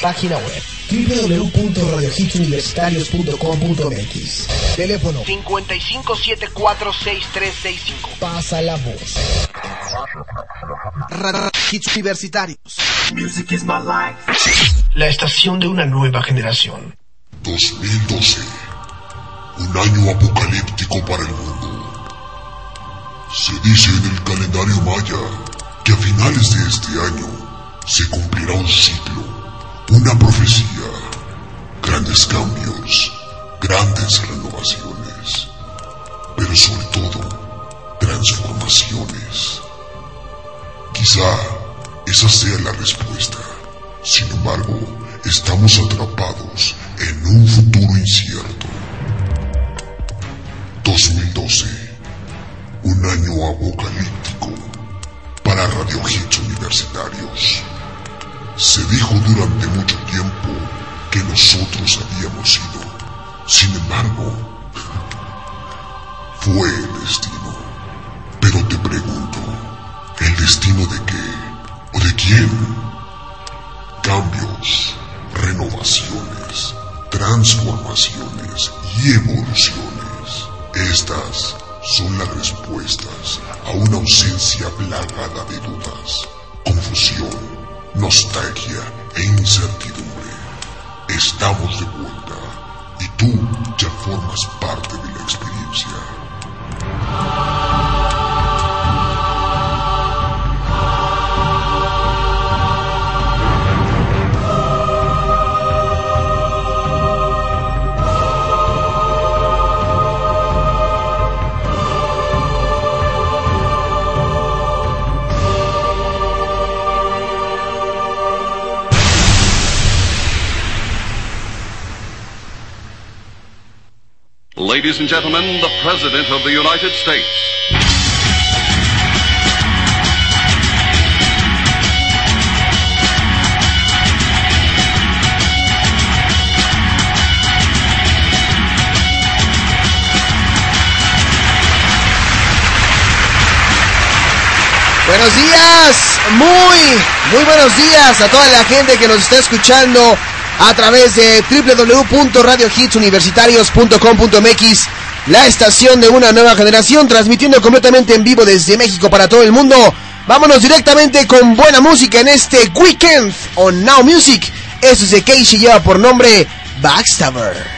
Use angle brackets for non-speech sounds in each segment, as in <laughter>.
Página web www.radiohitsuniversitarios.com.mx Teléfono 55746365. Pasa la voz. Radio Hits Universitarios. Music is my life. La estación de una nueva generación. 2012. Un año apocalíptico para el mundo. Se dice en el calendario maya que a finales de este año se cumplirá un ciclo, una profecía, grandes cambios, grandes renovaciones, pero sobre todo transformaciones. Quizá esa sea la respuesta. Sin embargo, estamos atrapados en un futuro incierto. 2012. Un año apocalíptico para Radio Hits Universitarios. Se dijo durante mucho tiempo que nosotros habíamos sido. Sin embargo, <laughs> fue el destino. Pero te pregunto, ¿el destino de qué? ¿O de quién? Cambios, renovaciones, transformaciones y evoluciones. Estas son las respuestas a una ausencia plagada de dudas, confusión, nostalgia e incertidumbre. Estamos de vuelta y tú ya formas parte de la experiencia. Ladies and gentlemen, the President of the United States. Buenos días, muy, muy buenos días a toda la gente que nos está escuchando a través de www.radiohitsuniversitarios.com.mx, la estación de una nueva generación, transmitiendo completamente en vivo desde México para todo el mundo. Vámonos directamente con buena música en este weekend on Now Music. Esto es de Casey, lleva por nombre Backstabber.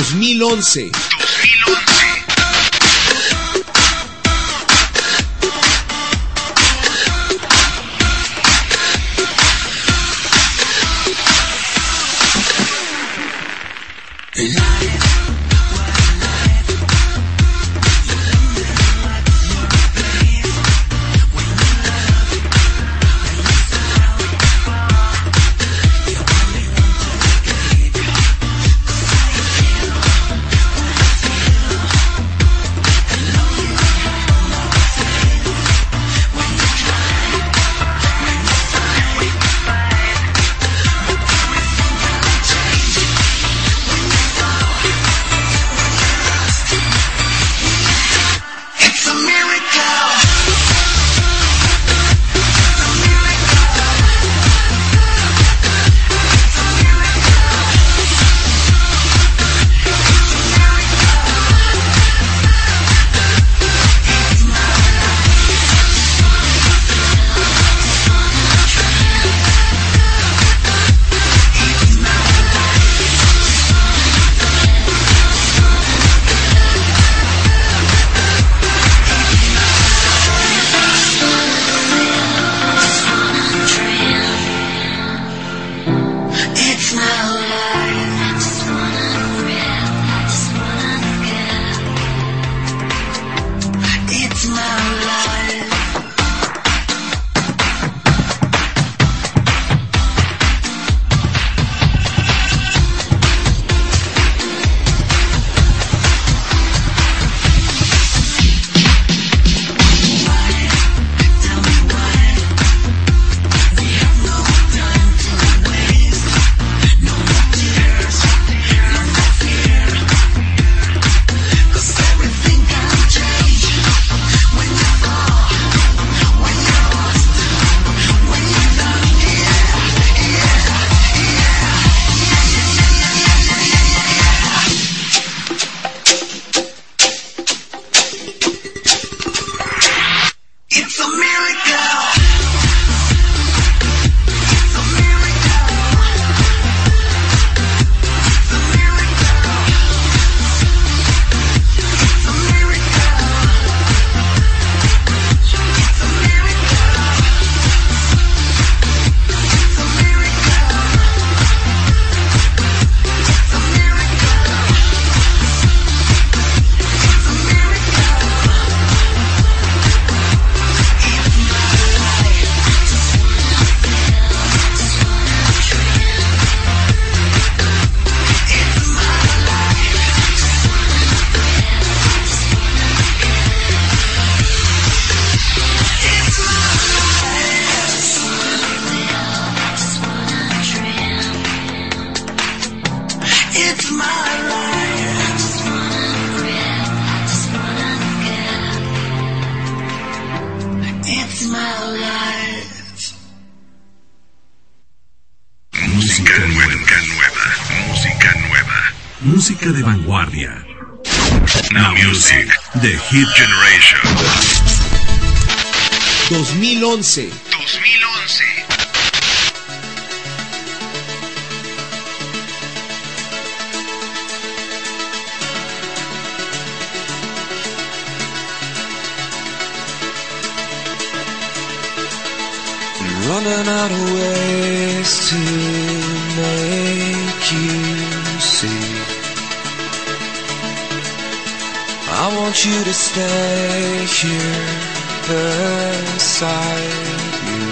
2011. 2011. Música de vanguardia. Now Music, The Hit Generation. 2011. 2011. Running out of ways to make you see. I want you to stay here beside you.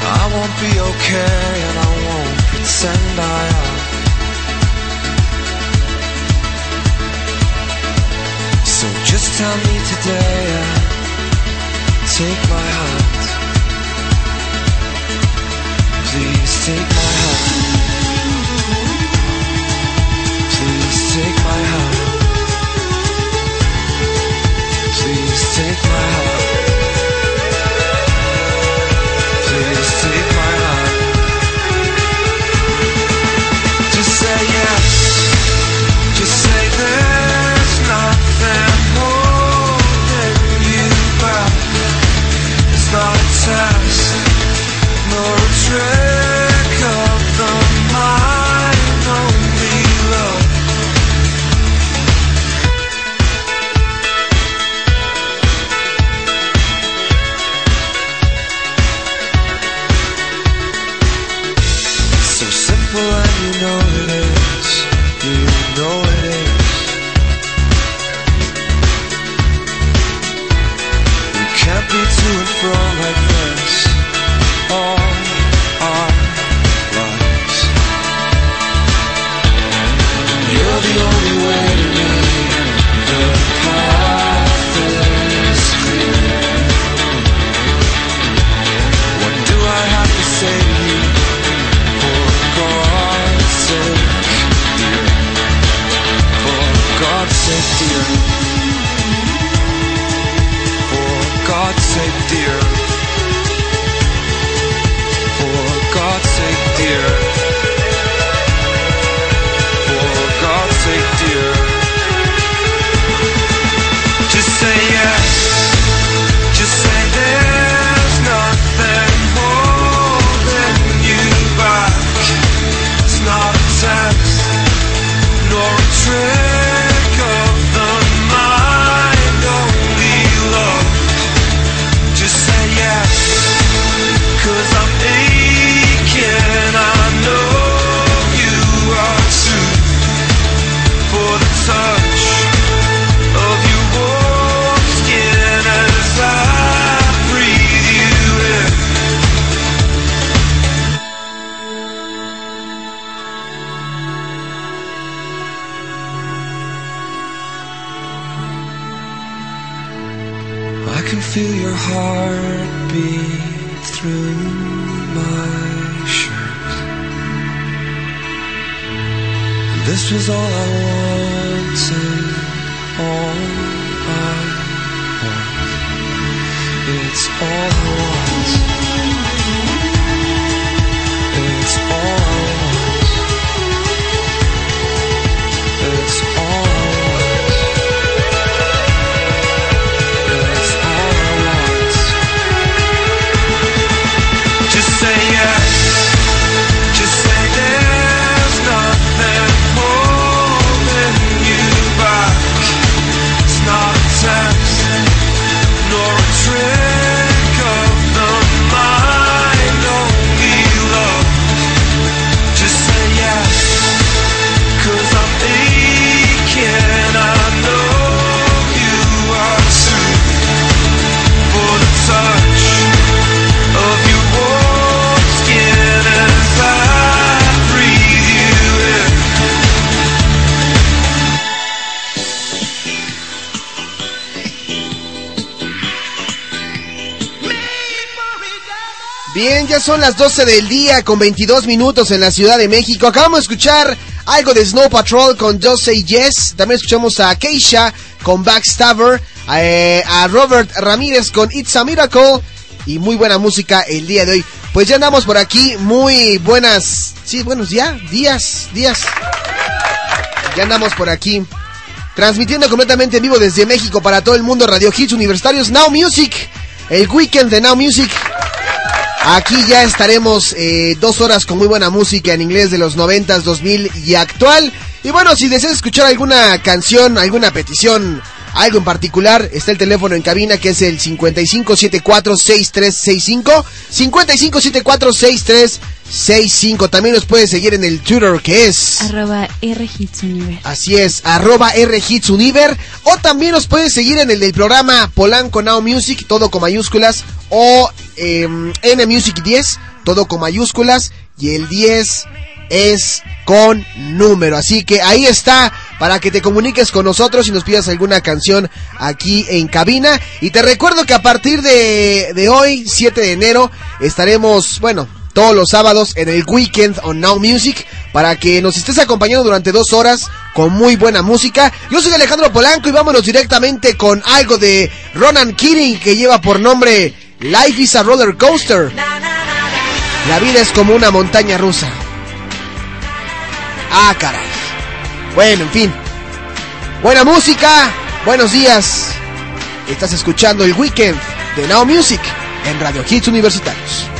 I won't be okay and I won't pretend I am. So just tell me today. uh, Take my hand. Please take my hand. This was all I wanted, all I want. It's all ya son las 12 del día con 22 minutos en la Ciudad de México. Acabamos de escuchar algo de Snow Patrol con Just Say Yes. También escuchamos a Keisha con Backstabber. eh, a Robert Ramírez con It's a Miracle. Y muy buena música el día de hoy. Pues ya andamos por aquí. Muy buenas. Sí, buenos días. Días, días. Ya andamos por aquí. Transmitiendo completamente en vivo desde México para todo el mundo Radio Hits Universitarios Now Music. El weekend de Now Music. Aquí ya estaremos eh, dos horas con muy buena música en inglés de los 90s, 2000 y actual. Y bueno, si deseas escuchar alguna canción, alguna petición, algo en particular, está el teléfono en cabina que es el 55746365. 55746365. También nos puedes seguir en el Twitter que es... Arroba RHitsUniver. Así es, arroba RHitsUniver. O también nos puedes seguir en el del programa Polanco Now Music, todo con mayúsculas. O em, N Music 10, todo con mayúsculas. Y el 10 es con número. Así que ahí está para que te comuniques con nosotros y nos pidas alguna canción aquí en cabina. Y te recuerdo que a partir de, de hoy, 7 de enero, estaremos, bueno, todos los sábados en el Weekend on Now Music para que nos estés acompañando durante dos horas con muy buena música. Yo soy Alejandro Polanco y vámonos directamente con algo de Ronan Keating que lleva por nombre Life is a Roller Coaster. La vida es como una montaña rusa. Ah, caray. Bueno, en fin. Buena música, buenos días. Estás escuchando el Weekend de Now Music en Radio Hits Universitarios.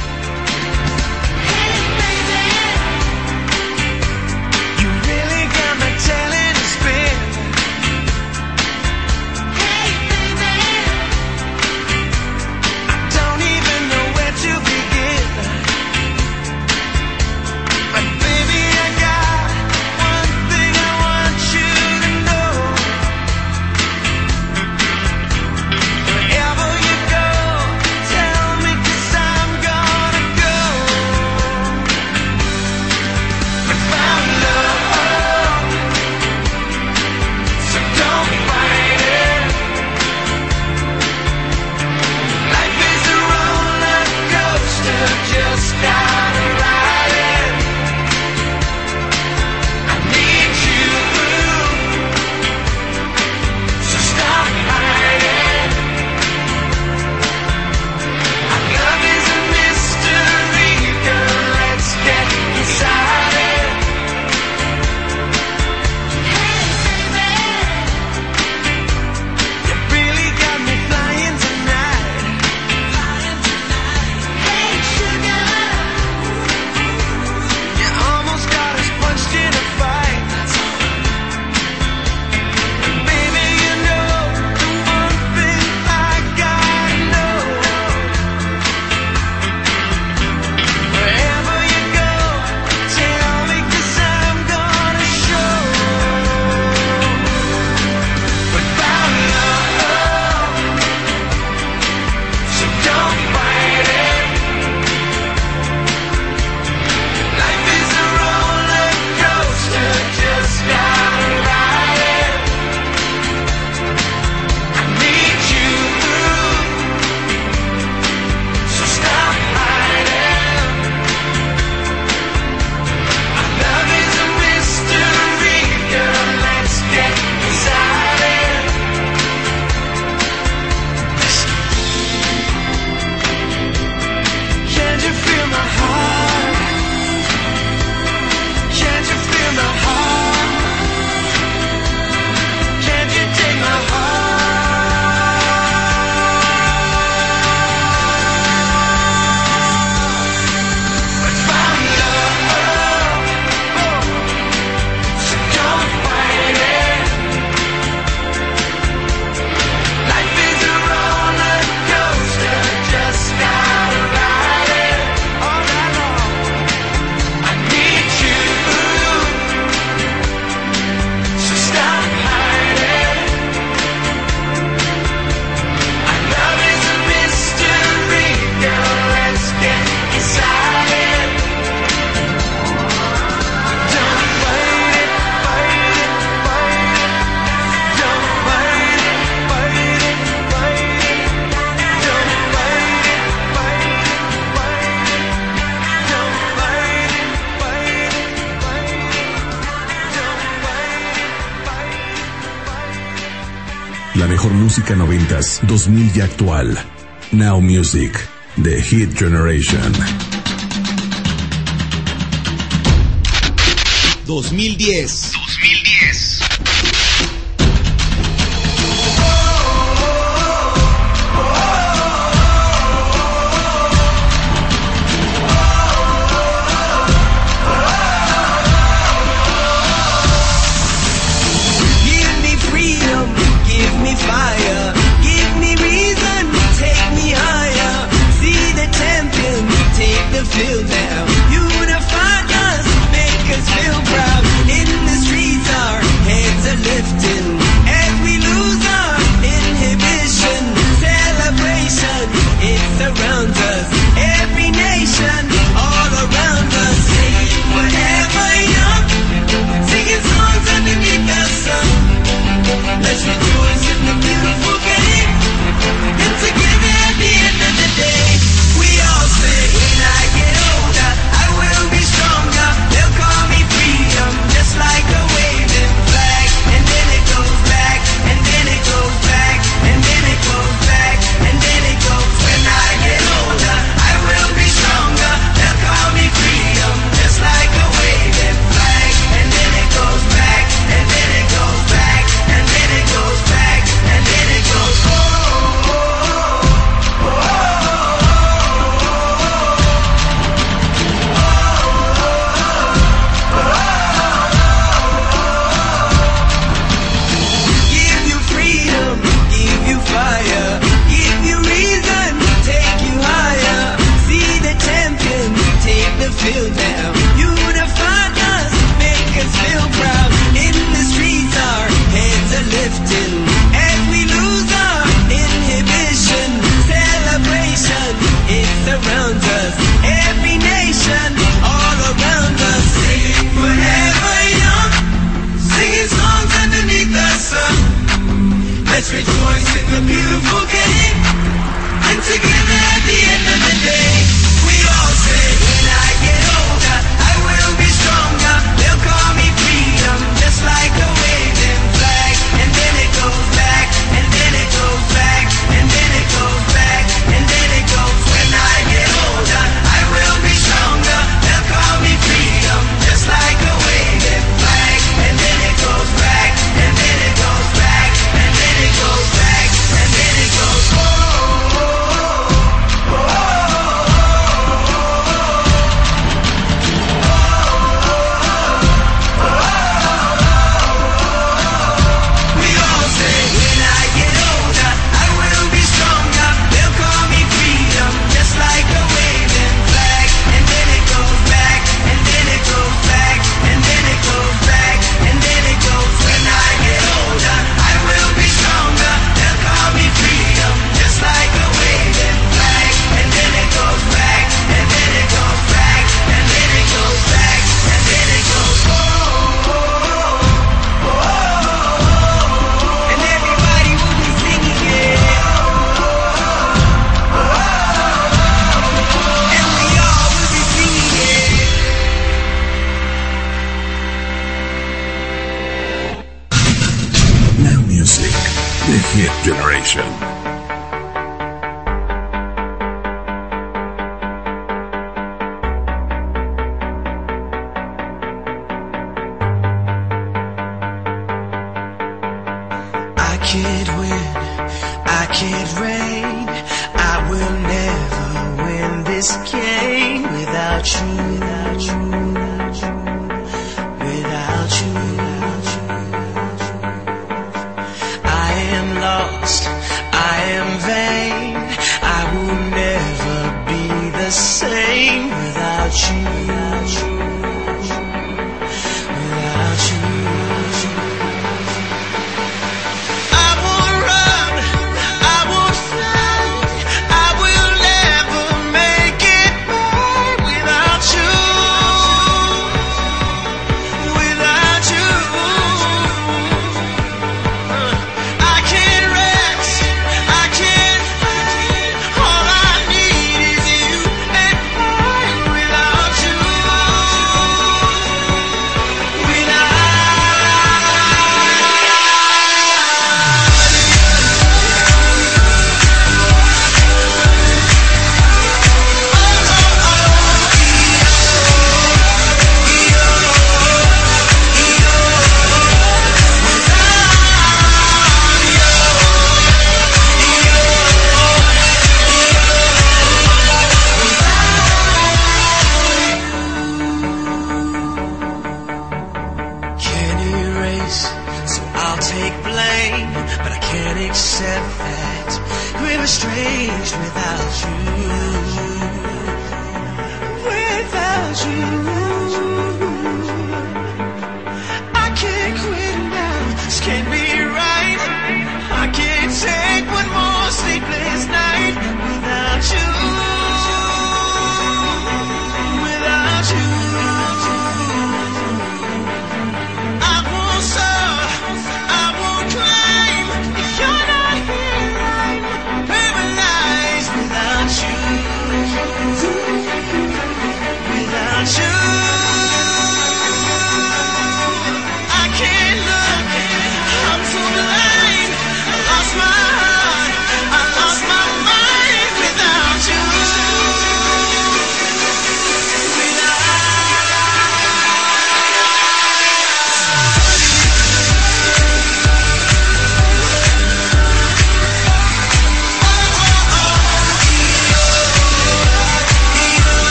2000 y actual. Now Music, The Hit Generation. 2010.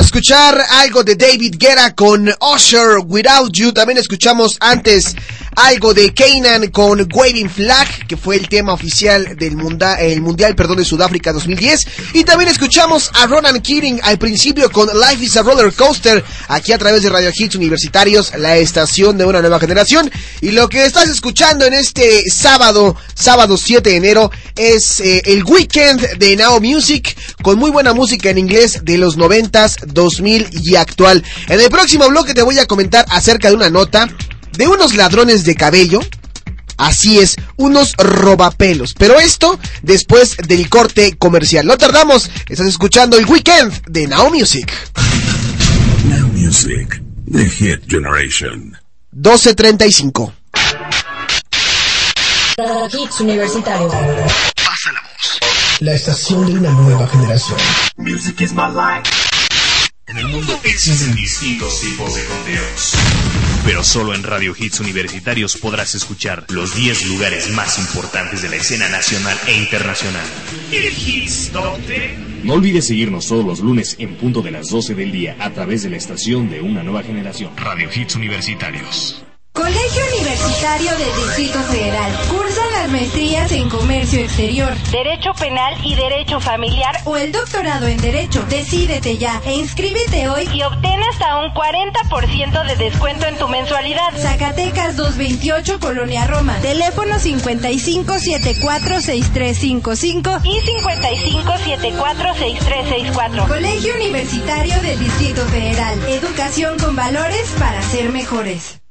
Escuchar algo de David Guerra con Usher, Without You. También escuchamos antes algo de Kanan con Waving Flag, que fue el tema oficial del munda- el Mundial perdón, de Sudáfrica 2010. Y también escuchamos a Ronan Keating al principio con Life is a Roller Coaster, aquí a través de Radio Hits Universitarios, la estación de una nueva generación. Y lo que estás escuchando en este sábado, sábado 7 de enero, es eh, el weekend de Now Music, con muy buena música en inglés de los 90s, 2000 y actual. En el próximo bloque te voy a comentar acerca de una nota de unos ladrones de cabello. Así es, unos robapelos. Pero esto después del corte comercial. No tardamos, estás escuchando el weekend de Now Music. Now Music, The Hit Generation. 1235. Hits Universitarios. La estación de una nueva generación. Music is my life. En el mundo existen distintos tipos de conteos. Pero solo en Radio Hits Universitarios podrás escuchar los 10 lugares más importantes de la escena nacional e internacional. El Hits Top 10. No olvides seguirnos todos los lunes en punto de las 12 del día a través de la estación de una nueva generación. Radio Hits Universitarios. Colegio Universitario del Distrito Federal. Cursan las maestrías en Comercio Exterior, Derecho Penal y Derecho Familiar o el doctorado en Derecho. Decídete ya e inscríbete hoy y obtén hasta un 40% de descuento en tu mensualidad. Zacatecas 228, Colonia Roma. Teléfono 55746355 y 55746364. Colegio Universitario del Distrito Federal. Educación con valores para ser mejores.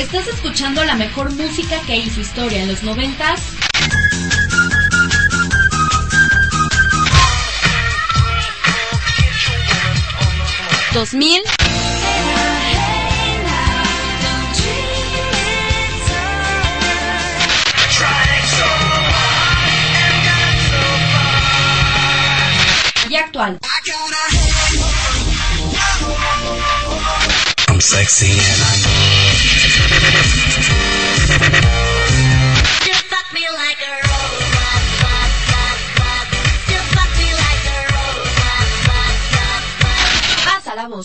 Estás escuchando la mejor música que hizo historia en los noventas. Dos mil y actual.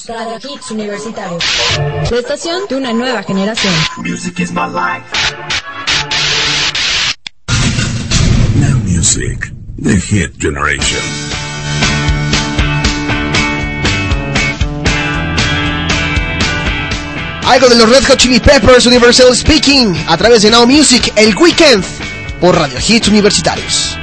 Radio Hits Universitarios. La estación de una nueva generación. Music is my life. Now Music, The Hit Generation. Algo de los Red Hot Chili Peppers Universal Speaking a través de Now Music el weekend por Radio Hits Universitarios.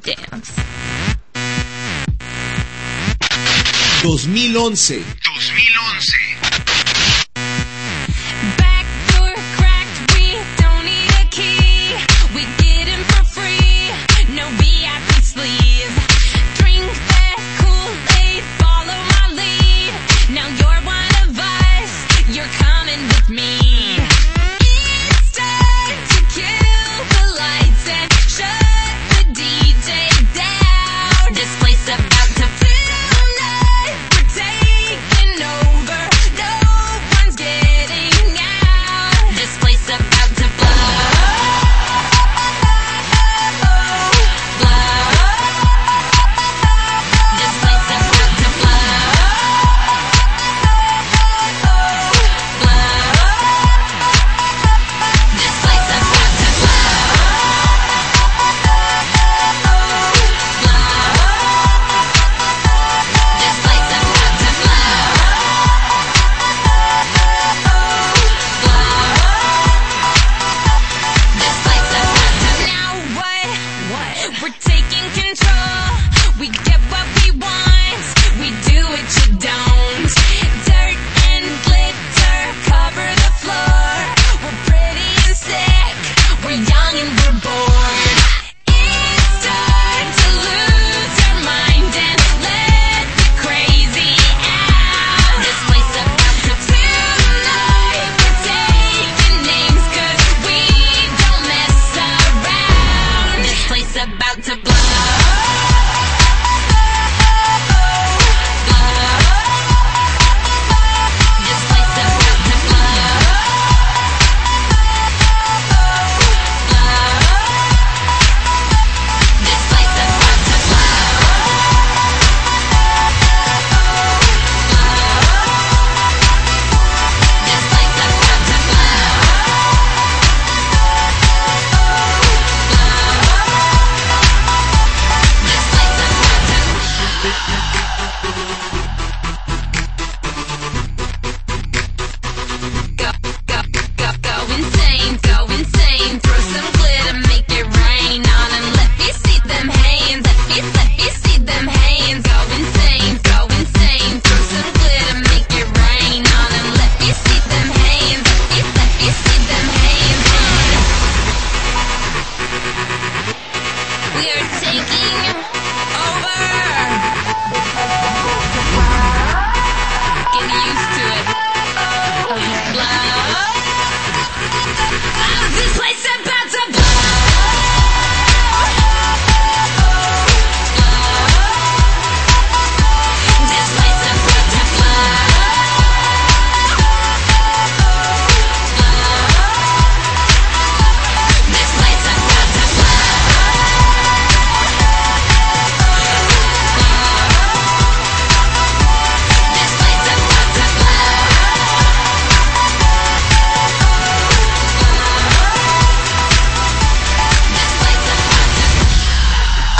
Dance. 2011. 2011.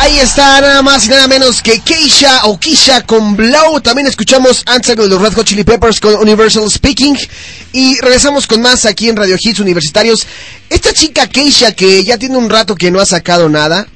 Ahí está nada más y nada menos que Keisha o Kisha con Blow. También escuchamos antes de los Red Hot Chili Peppers con Universal Speaking. Y regresamos con más aquí en Radio Hits Universitarios. Esta chica Keisha que ya tiene un rato que no ha sacado nada.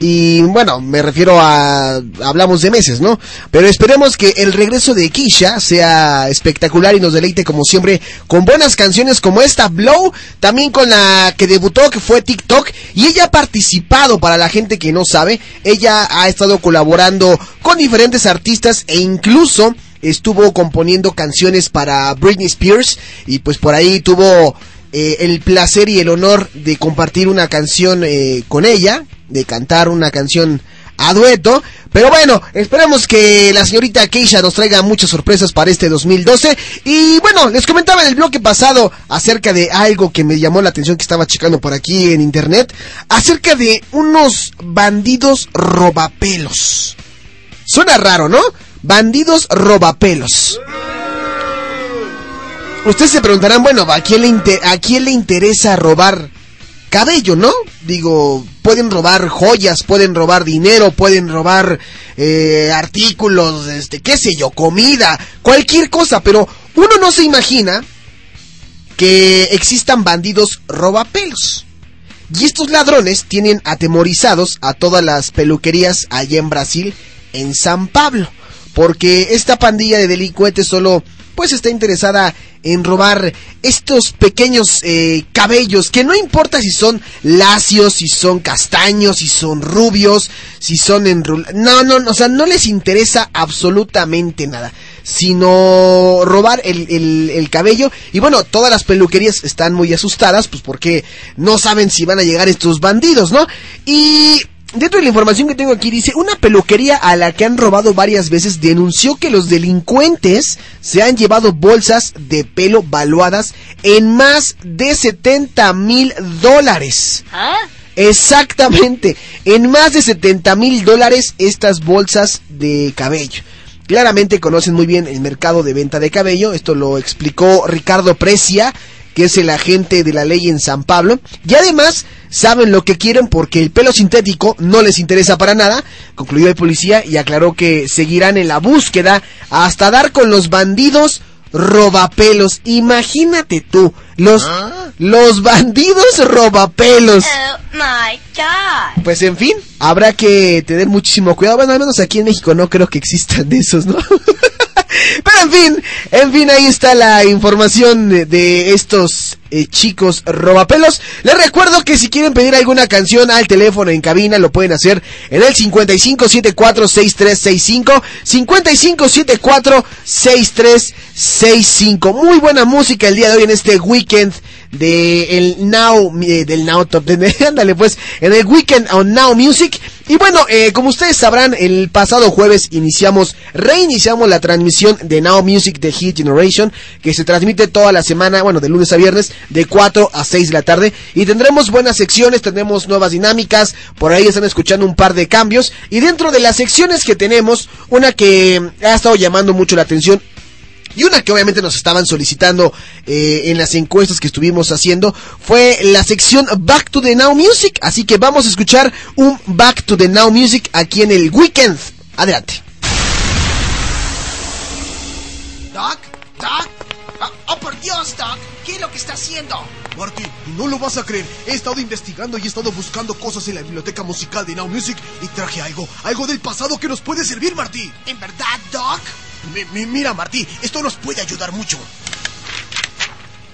Y bueno, me refiero a... hablamos de meses, ¿no? Pero esperemos que el regreso de Keisha sea espectacular y nos deleite como siempre con buenas canciones como esta, Blow, también con la que debutó que fue TikTok y ella ha participado para la gente que no sabe, ella ha estado colaborando con diferentes artistas e incluso estuvo componiendo canciones para Britney Spears y pues por ahí tuvo eh, el placer y el honor de compartir una canción eh, con ella, de cantar una canción a dueto. Pero bueno, esperemos que la señorita Keisha nos traiga muchas sorpresas para este 2012. Y bueno, les comentaba en el bloque pasado acerca de algo que me llamó la atención que estaba checando por aquí en internet. Acerca de unos bandidos robapelos. Suena raro, ¿no? Bandidos robapelos. Ustedes se preguntarán, bueno, ¿a quién le, inter- a quién le interesa robar cabello, no? Digo, pueden robar joyas, pueden robar dinero, pueden robar eh, artículos, este, qué sé yo, comida, cualquier cosa, pero uno no se imagina que existan bandidos robapelos. Y estos ladrones tienen atemorizados a todas las peluquerías allá en Brasil, en San Pablo, porque esta pandilla de delincuentes solo pues está interesada en robar estos pequeños eh, cabellos que no importa si son lacios, si son castaños, si son rubios, si son enrulados, no, no, no, o sea, no les interesa absolutamente nada, sino robar el, el, el cabello y bueno, todas las peluquerías están muy asustadas pues porque no saben si van a llegar estos bandidos, ¿no? Y Dentro de la información que tengo aquí dice, una peluquería a la que han robado varias veces denunció que los delincuentes se han llevado bolsas de pelo valuadas en más de 70 mil dólares. Exactamente, en más de 70 mil dólares estas bolsas de cabello. Claramente conocen muy bien el mercado de venta de cabello, esto lo explicó Ricardo Precia, que es el agente de la ley en San Pablo, y además saben lo que quieren porque el pelo sintético no les interesa para nada, concluyó el policía y aclaró que seguirán en la búsqueda hasta dar con los bandidos robapelos. Imagínate tú, los, los bandidos robapelos. Oh my god. Pues en fin, habrá que tener muchísimo cuidado. Bueno, al menos aquí en México no creo que existan de esos, ¿no? <laughs> Pero en fin, en fin, ahí está la información de, estos eh, chicos robapelos. Les recuerdo que si quieren pedir alguna canción al teléfono en cabina, lo pueden hacer en el 55746365. 55746365. Muy buena música el día de hoy en este weekend de el Now, eh, del Now Top <laughs> ándale pues, en el Weekend on Now Music. Y bueno, eh, como ustedes sabrán, el pasado jueves iniciamos, reiniciamos la transmisión de Now Music de Hit Generation, que se transmite toda la semana, bueno, de lunes a viernes, de 4 a 6 de la tarde. Y tendremos buenas secciones, tendremos nuevas dinámicas, por ahí están escuchando un par de cambios. Y dentro de las secciones que tenemos, una que ha estado llamando mucho la atención y una que obviamente nos estaban solicitando eh, en las encuestas que estuvimos haciendo fue la sección Back to the Now Music. Así que vamos a escuchar un Back to the Now Music aquí en el Weekend. Adelante. Doc, Doc. Oh, oh, por Dios, Doc. ¿Qué es lo que está haciendo? Marty, no lo vas a creer. He estado investigando y he estado buscando cosas en la biblioteca musical de Now Music y traje algo, algo del pasado que nos puede servir, Marty. ¿En verdad, Doc? Mi- mi- mira, Marty, esto nos puede ayudar mucho.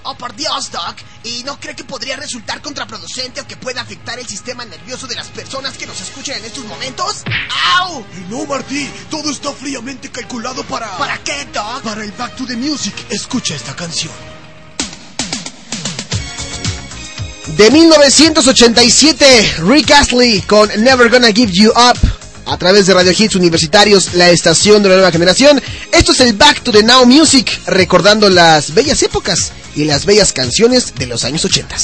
Oh, por Dios, Doc. ¿Y no cree que podría resultar contraproducente o que pueda afectar el sistema nervioso de las personas que nos escuchan en estos momentos? ¡Au! No, Marty, todo está fríamente calculado para... ¿Para qué, Doc? Para el Back to the Music. Escucha esta canción. De 1987, Rick Astley con Never Gonna Give You Up. A través de Radio Hits Universitarios, la estación de la nueva generación. Esto es el Back to the Now Music, recordando las bellas épocas y las bellas canciones de los años 80.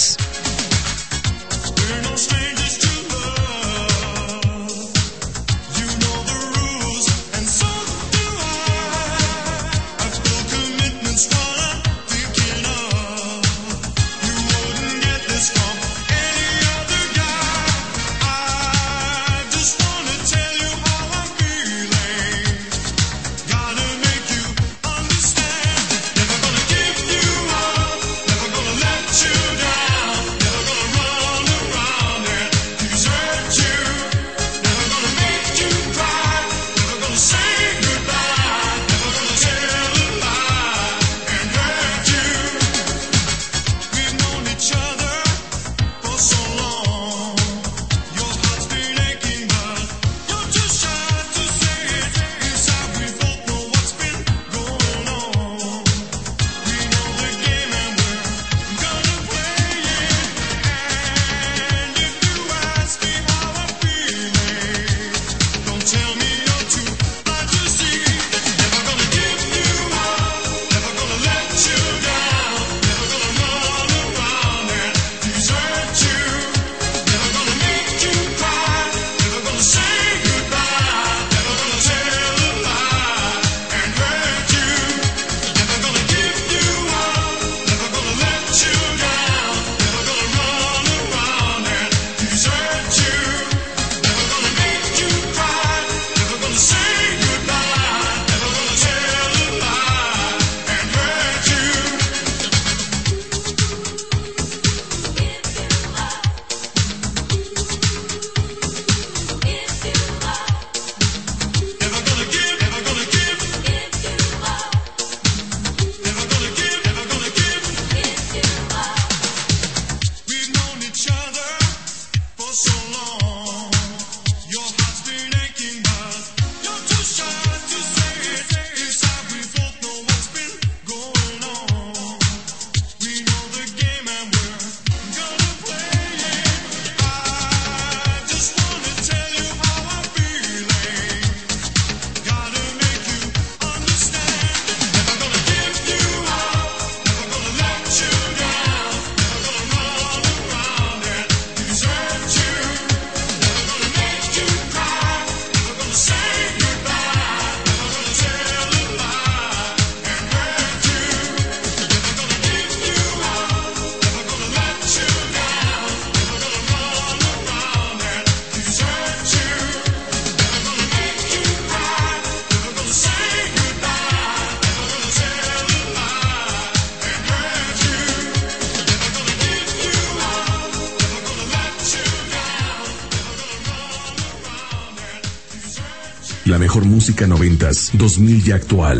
Música noventas, 2000 y actual.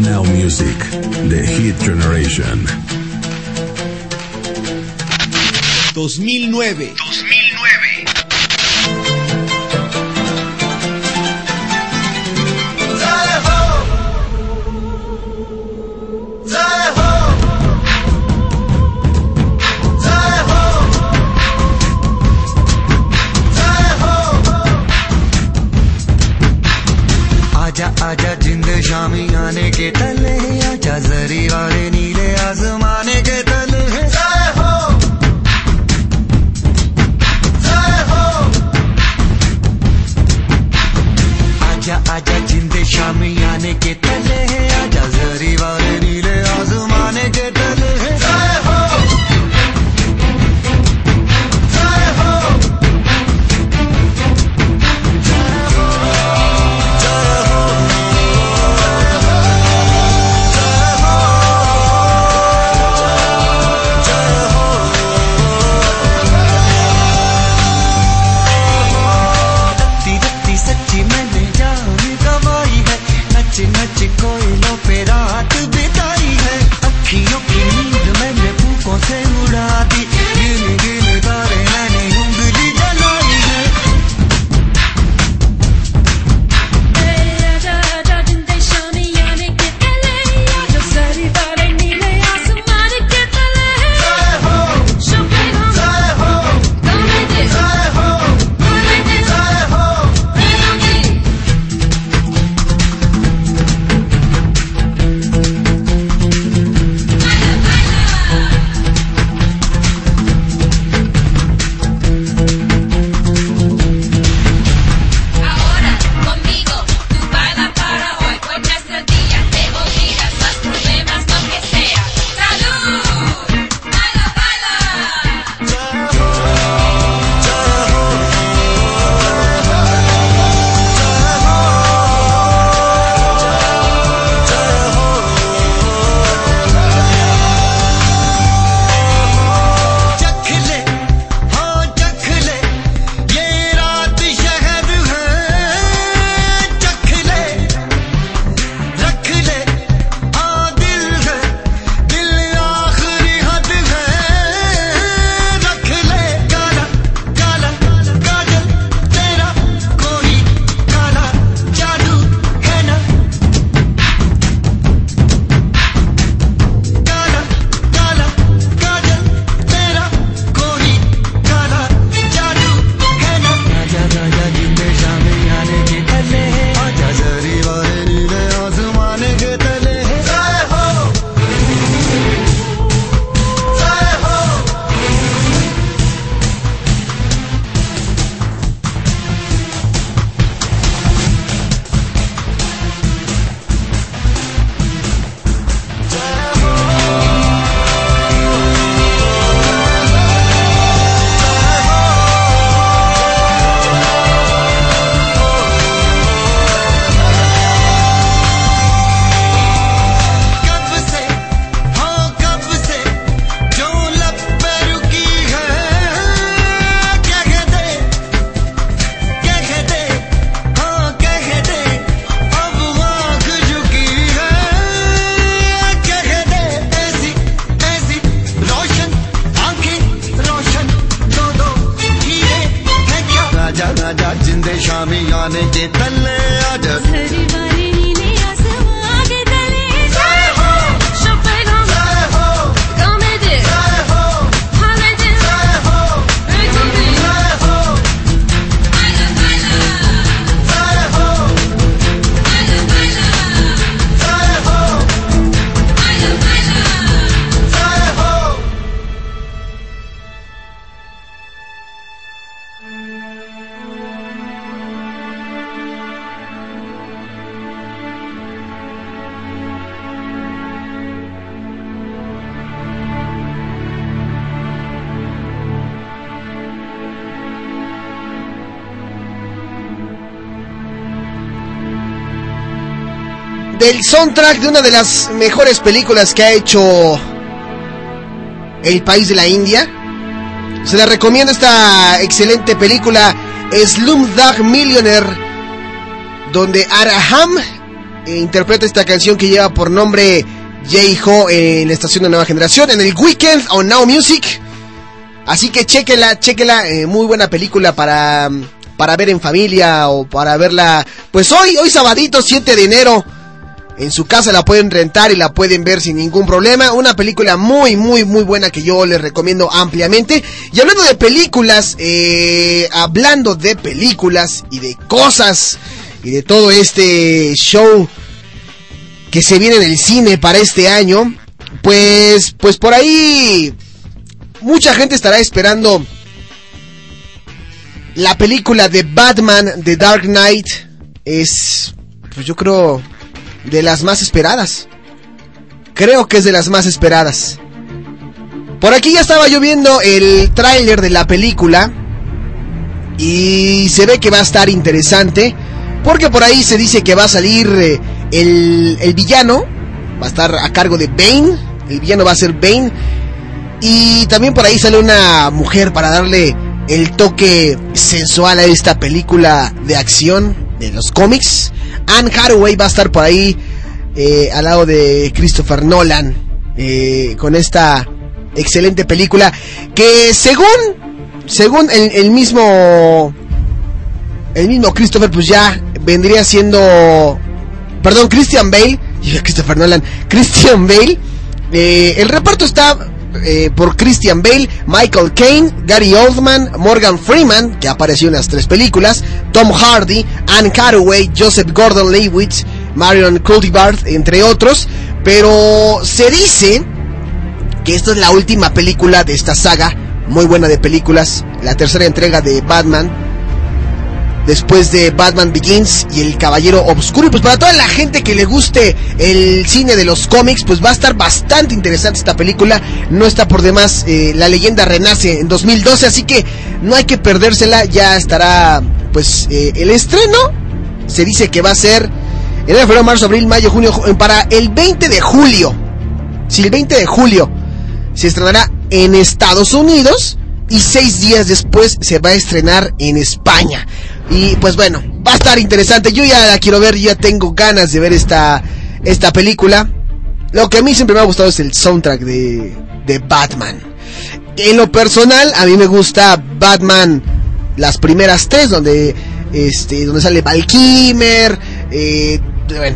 Now Music, The Hit Generation. 2009. El soundtrack de una de las mejores películas que ha hecho el país de la India. Se les recomiendo esta excelente película Slumdog Millionaire, donde Araham eh, interpreta esta canción que lleva por nombre J-Ho en la estación de Nueva Generación, en el Weekend on Now Music. Así que chequela, chequela, eh, muy buena película para, para ver en familia o para verla, pues hoy, hoy sabadito 7 de enero, en su casa la pueden rentar y la pueden ver sin ningún problema. Una película muy, muy, muy buena que yo les recomiendo ampliamente. Y hablando de películas, eh, hablando de películas y de cosas y de todo este show que se viene en el cine para este año, pues, pues por ahí mucha gente estará esperando la película de Batman, The Dark Knight. Es, pues yo creo, de las más esperadas. Creo que es de las más esperadas. Por aquí ya estaba yo viendo el tráiler de la película y se ve que va a estar interesante porque por ahí se dice que va a salir eh, el, el villano, va a estar a cargo de Bane, el villano va a ser Bane y también por ahí sale una mujer para darle el toque sensual a esta película de acción de los cómics. Anne Hathaway va a estar por ahí eh, al lado de Christopher Nolan eh, con esta excelente película que según según el, mismo el mismo Christopher pues ya vendría siendo perdón Christian Bale <laughs> Christopher Nolan Christian Bale eh, el reparto está eh, por Christian Bale, Michael Caine, Gary Oldman, Morgan Freeman, que apareció en las tres películas, Tom Hardy, Anne Hathaway, Joseph Gordon-Levitt, Marion Cotillard, entre otros. Pero se dice que esta es la última película de esta saga, muy buena de películas, la tercera entrega de Batman. Después de Batman Begins y El Caballero Obscuro. Y pues para toda la gente que le guste el cine de los cómics, pues va a estar bastante interesante esta película. No está por demás, eh, la leyenda renace en 2012, así que no hay que perdérsela. Ya estará, pues, eh, el estreno. Se dice que va a ser enero, febrero, marzo, abril, mayo, junio, ju- para el 20 de julio. Si el 20 de julio se estrenará en Estados Unidos y seis días después se va a estrenar en España. Y pues bueno, va a estar interesante. Yo ya la quiero ver, ya tengo ganas de ver esta, esta película. Lo que a mí siempre me ha gustado es el soundtrack de, de Batman. En lo personal, a mí me gusta Batman las primeras tres, donde, este, donde sale Val Kilmer, eh,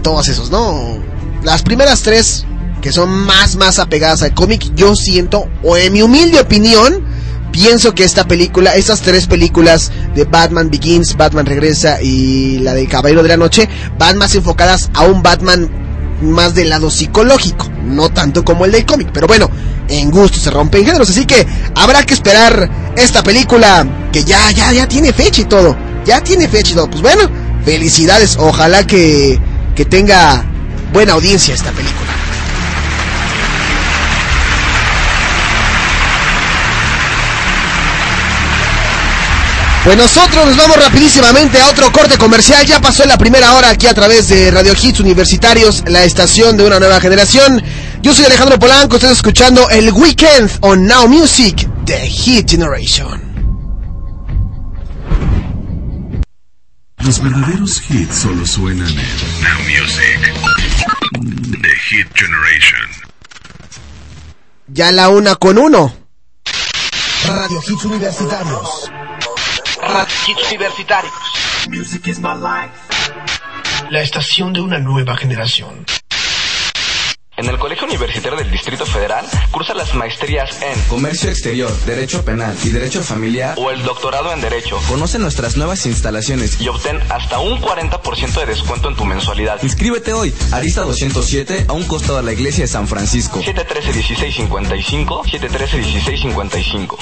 todos esos, ¿no? Las primeras tres, que son más, más apegadas al cómic, yo siento, o en mi humilde opinión, pienso que esta película, estas tres películas de Batman Begins, Batman Regresa y la de Caballero de la Noche, van más enfocadas a un Batman más del lado psicológico, no tanto como el del cómic. Pero bueno, en gusto se rompen géneros, así que habrá que esperar esta película que ya, ya, ya tiene fecha y todo. Ya tiene fecha y todo. Pues bueno, felicidades. Ojalá que, que tenga buena audiencia esta película. Pues nosotros nos vamos rapidísimamente a otro corte comercial. Ya pasó la primera hora aquí a través de Radio Hits Universitarios, la estación de una nueva generación. Yo soy Alejandro Polanco, estás escuchando el Weekend on Now Music de Hit Generation. Los verdaderos hits solo suenan en Now Music. The Hit Generation. Ya la una con uno. Radio Hits Universitarios. Hits Universitarios. Music is my life. La estación de una nueva generación. En el Colegio Universitario del Distrito Federal cursa las maestrías en Comercio Exterior, Derecho Penal y Derecho Familiar o el doctorado en Derecho Conoce nuestras nuevas instalaciones y obtén hasta un 40% de descuento en tu mensualidad. Inscríbete hoy, Arista 207, a un costado de la iglesia de San Francisco. 713-1655, 713-1655.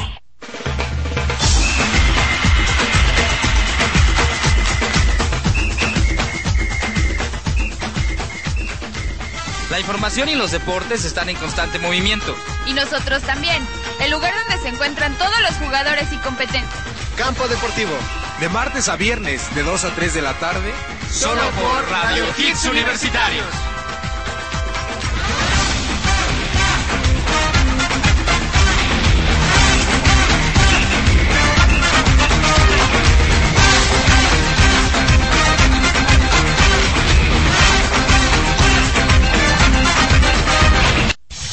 La información y los deportes están en constante movimiento. Y nosotros también. El lugar donde se encuentran todos los jugadores y competentes. Campo Deportivo. De martes a viernes, de 2 a 3 de la tarde. Solo por Radio Hits Universitarios.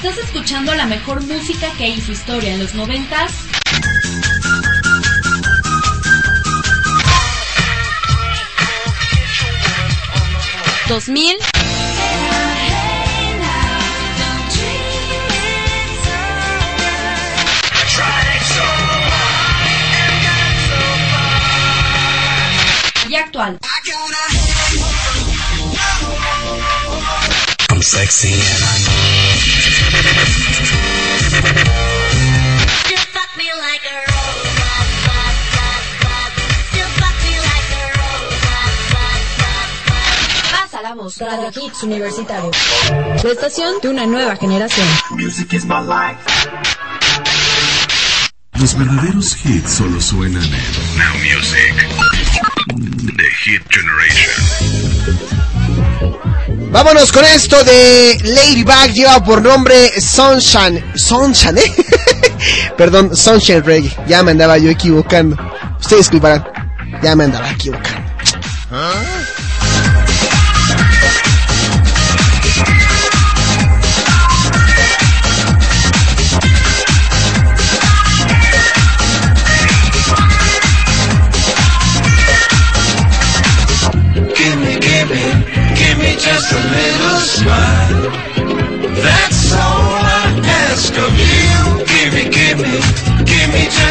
Estás escuchando la mejor música que hizo historia en los noventas. Dos mil y actual. Pasa la voz. Radio Hits Universitario. La estación de una nueva generación. Music is my life. Los verdaderos hits solo suenan en Now Music. The Hit Generation. Vámonos con esto de Ladybug, lleva por nombre Sunshine. Sunshine, ¿eh? <laughs> Perdón, Sunshine Reggae. Ya me andaba yo equivocando. Ustedes disculparán. Ya me andaba equivocando. Gimme,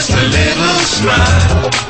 just a little smile.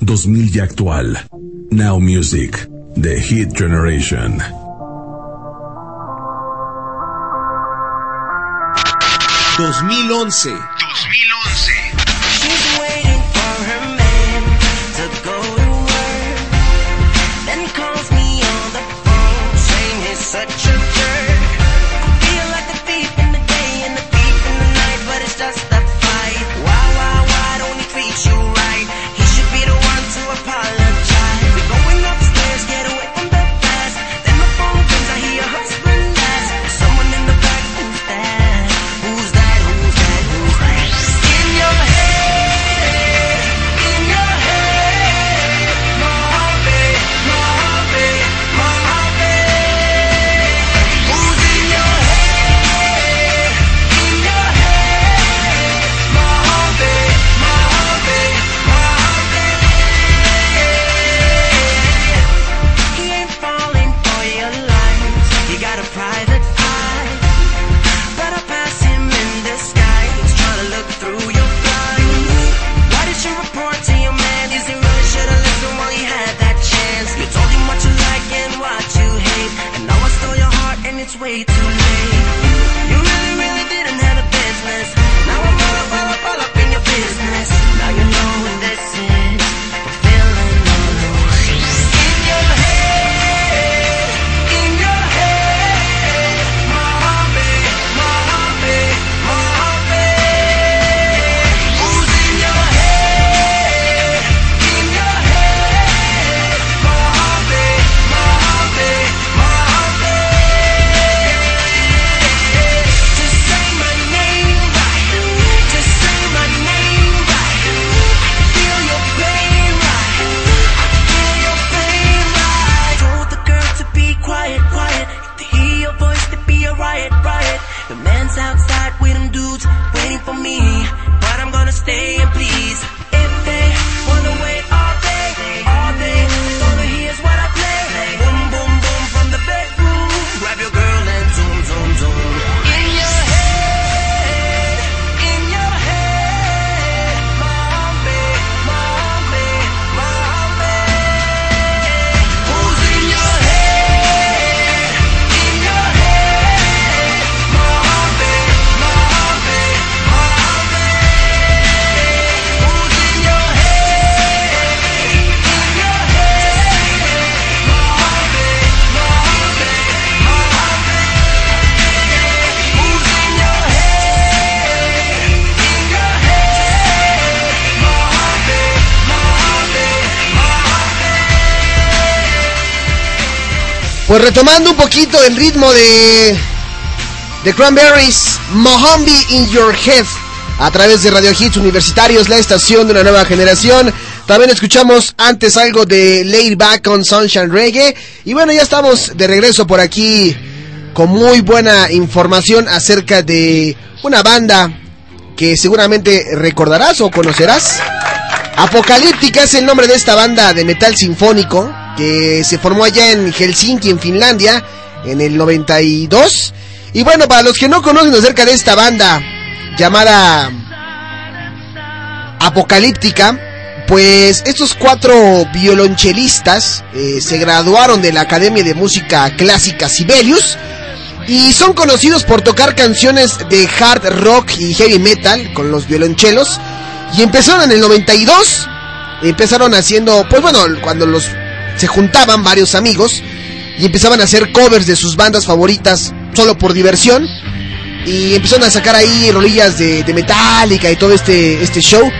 2000 y actual. Now Music, The Hit Generation. ...2011... Pues retomando un poquito el ritmo de The Cranberries, Mohambi in Your Head, a través de Radio Hits Universitarios, la estación de una nueva generación. También escuchamos antes algo de Laid Back on Sunshine Reggae. Y bueno, ya estamos de regreso por aquí con muy buena información acerca de una banda que seguramente recordarás o conocerás. Apocalíptica es el nombre de esta banda de metal sinfónico que se formó allá en Helsinki, en Finlandia, en el 92. Y bueno, para los que no conocen acerca de esta banda llamada Apocalíptica, pues estos cuatro violonchelistas eh, se graduaron de la Academia de Música Clásica Sibelius y son conocidos por tocar canciones de hard rock y heavy metal con los violonchelos. Y empezaron en el 92. Empezaron haciendo, pues bueno, cuando los se juntaban varios amigos y empezaban a hacer covers de sus bandas favoritas solo por diversión. Y empezaron a sacar ahí rolillas de, de Metallica y todo este, este show.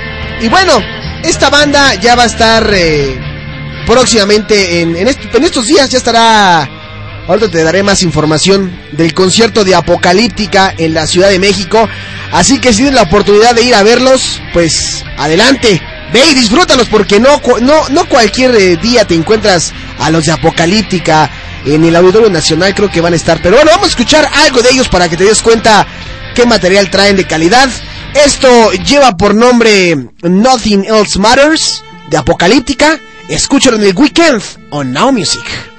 Y bueno, esta banda ya va a estar eh, próximamente en, en, en estos días, ya estará Ahorita te daré más información del concierto de Apocalíptica en la Ciudad de México. Así que si tienes la oportunidad de ir a verlos, pues adelante. Ve y disfrútalos porque no, no, no cualquier eh, día te encuentras a los de Apocalíptica en el Auditorio Nacional. Creo que van a estar. Pero bueno, vamos a escuchar algo de ellos para que te des cuenta qué material traen de calidad. Esto lleva por nombre Nothing Else Matters de Apocalíptica. Escúchalo en el weekend on Now Music.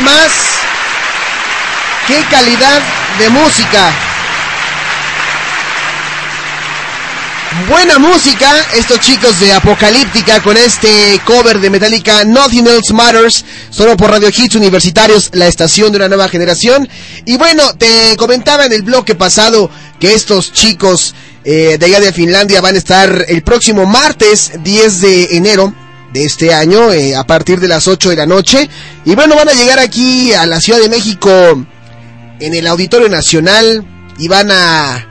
Más. Qué calidad de música. Buena música, estos chicos de Apocalíptica con este cover de Metallica Nothing Else Matters, solo por Radio Hits Universitarios, la estación de una nueva generación. Y bueno, te comentaba en el bloque pasado que estos chicos eh, de allá de Finlandia van a estar el próximo martes 10 de enero este año eh, a partir de las 8 de la noche. Y bueno, van a llegar aquí a la Ciudad de México en el Auditorio Nacional y van a,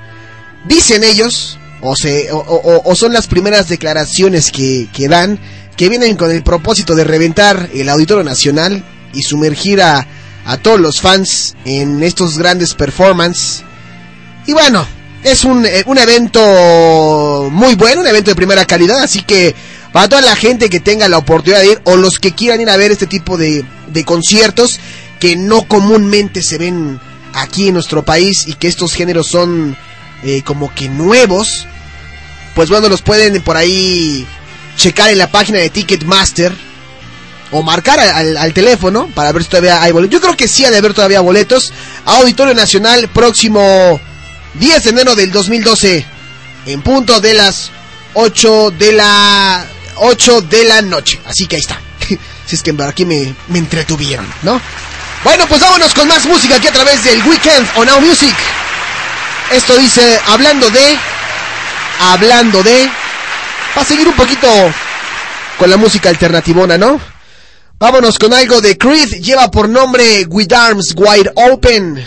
dicen ellos, o, se, o, o- o son las primeras declaraciones que, que dan, que vienen con el propósito de reventar el Auditorio Nacional y sumergir a, a todos los fans en estos grandes performances. Y bueno, es un, eh, un evento muy bueno, un evento de primera calidad, así que para toda la gente que tenga la oportunidad de ir o los que quieran ir a ver este tipo de, de conciertos que no comúnmente se ven aquí en nuestro país y que estos géneros son eh, como que nuevos, pues bueno, los pueden por ahí checar en la página de Ticketmaster o marcar al, al- teléfono para ver si todavía hay boletos. Yo creo que sí ha de haber todavía boletos. Auditorio Nacional, próximo 10 de enero del 2012, en punto de las 8 de la 8 de la noche. Así que ahí está. <laughs> si es que aquí me, me entretuvieron, ¿no? Bueno, pues vámonos con más música aquí a través del Weekend on Now Music. Esto dice, hablando de, hablando de, para seguir un poquito con la música alternativona, ¿no? Vámonos con algo de Creed, lleva por nombre With Arms Wide Open.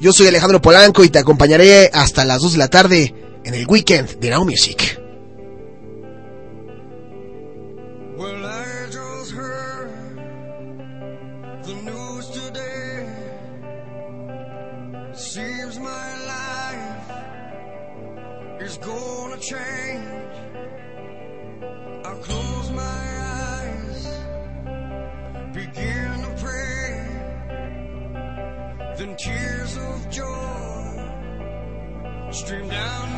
Yo soy Alejandro Polanco y te acompañaré hasta las 2 de la tarde en el weekend de Now Music. Stream down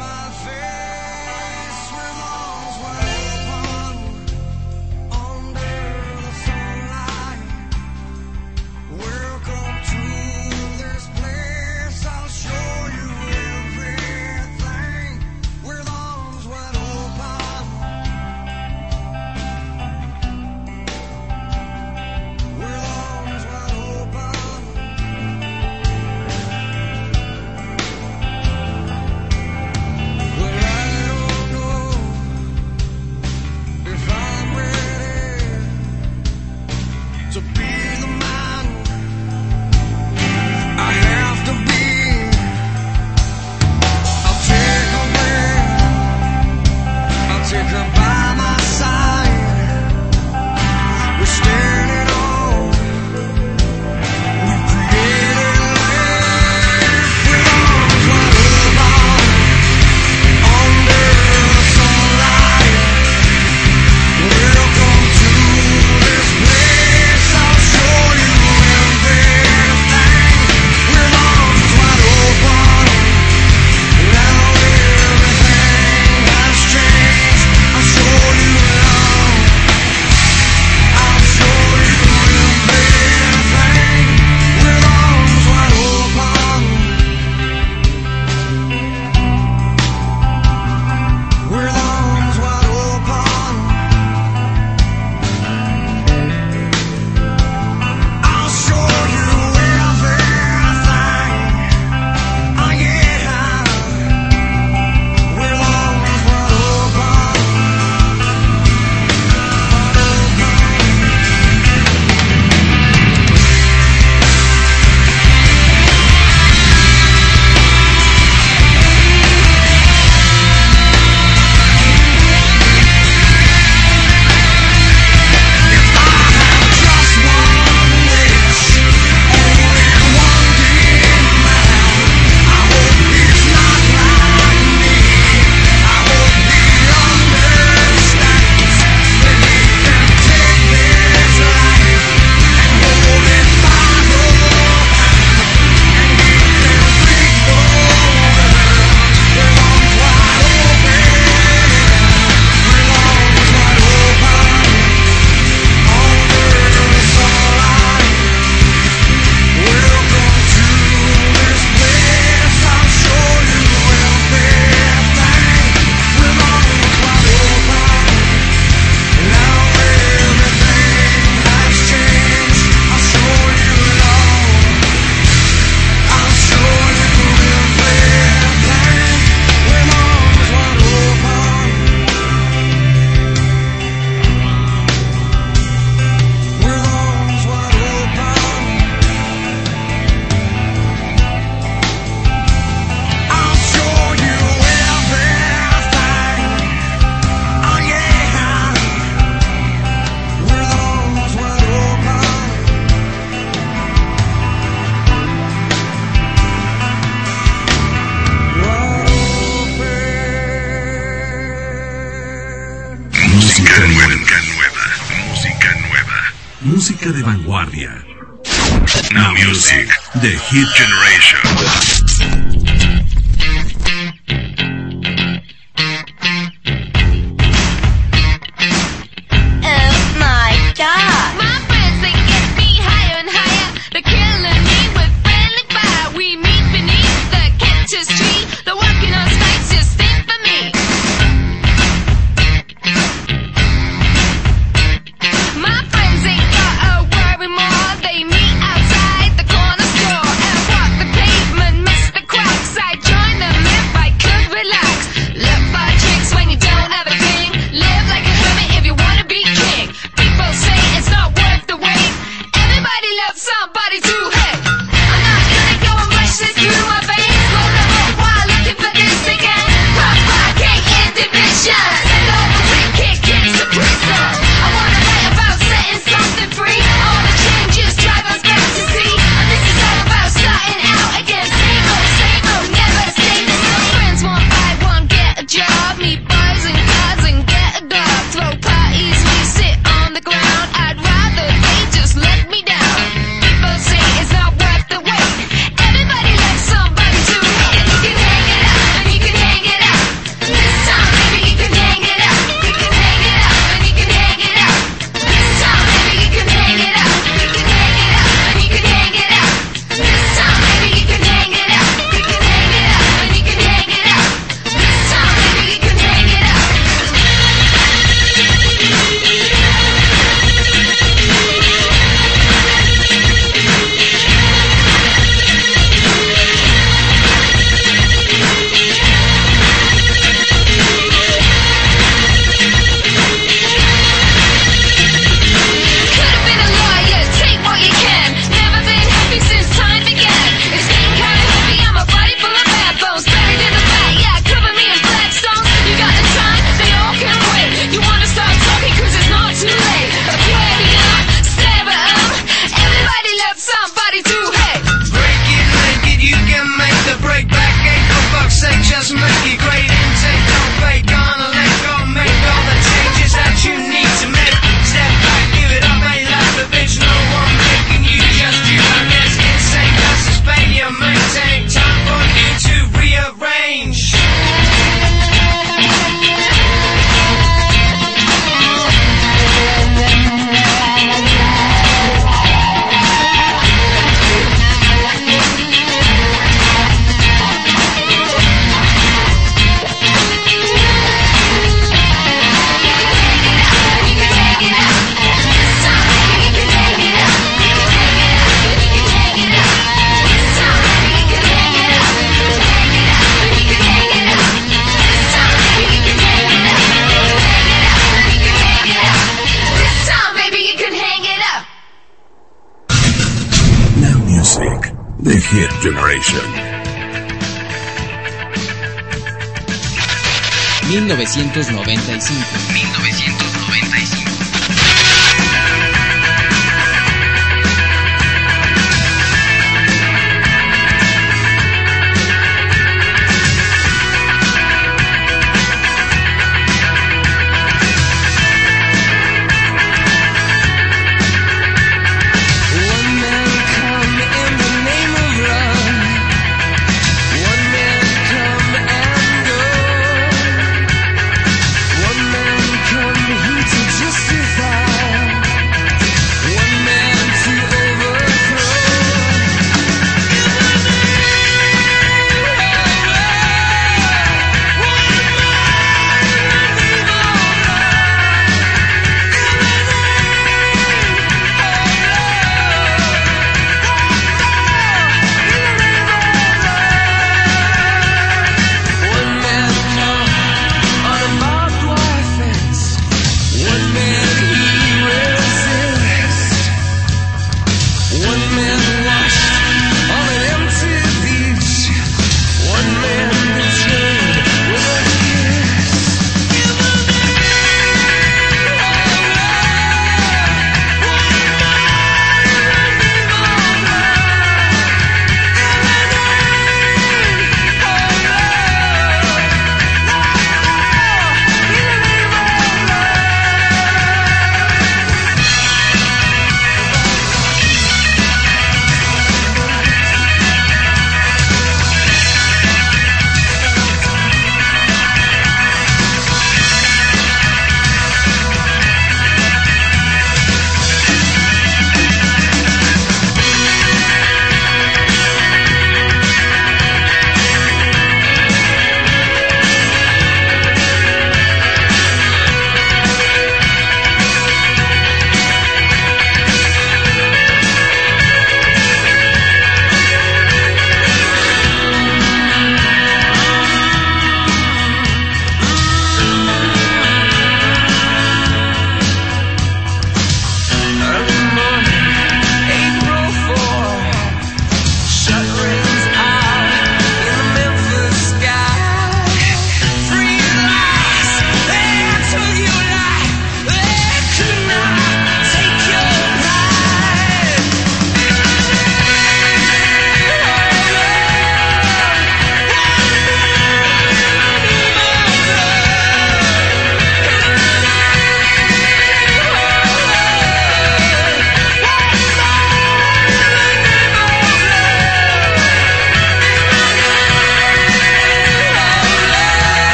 18th generation.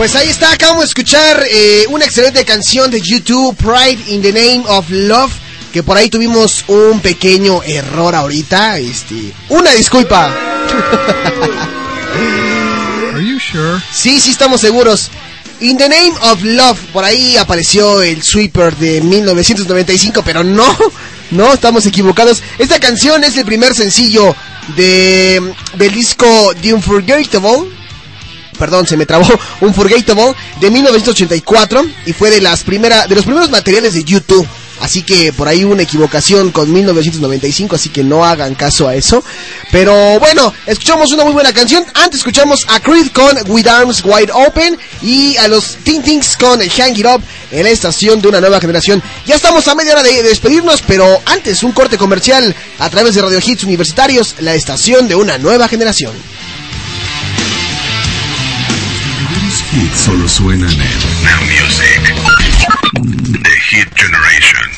Pues ahí está, acabamos de escuchar eh, una excelente canción de YouTube, Pride in the Name of Love, que por ahí tuvimos un pequeño error ahorita, este, una disculpa. <laughs> Are you sure? Sí, sí estamos seguros. In the Name of Love, por ahí apareció el sweeper de 1995, pero no, no, estamos equivocados. Esta canción es el primer sencillo de, del disco The Unforgettable, perdón, se me trabó, <laughs> Unforgettable de 1984 y fue de las primera, de los primeros materiales de YouTube. Así que por ahí una equivocación con 1995, así que no hagan caso a eso. Pero bueno, escuchamos una muy buena canción. Antes escuchamos a Creed con With Arms Wide Open y a los Teen Tings con Hang It Up en la estación de una nueva generación. Ya estamos a media hora de despedirnos, pero antes un corte comercial a través de Radio Hits Universitarios, la estación de una nueva generación. Solo suenan en Now Music. The Hit Generation.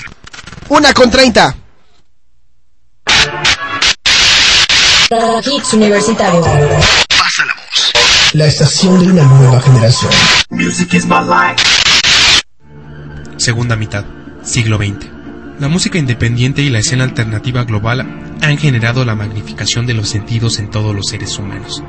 Una con 30. Radio Hits Universitario. La estación de una nueva generación. Music is my life. Segunda mitad, siglo XX. La música independiente y la escena alternativa global han generado la magnificación de los sentidos en todos los seres humanos.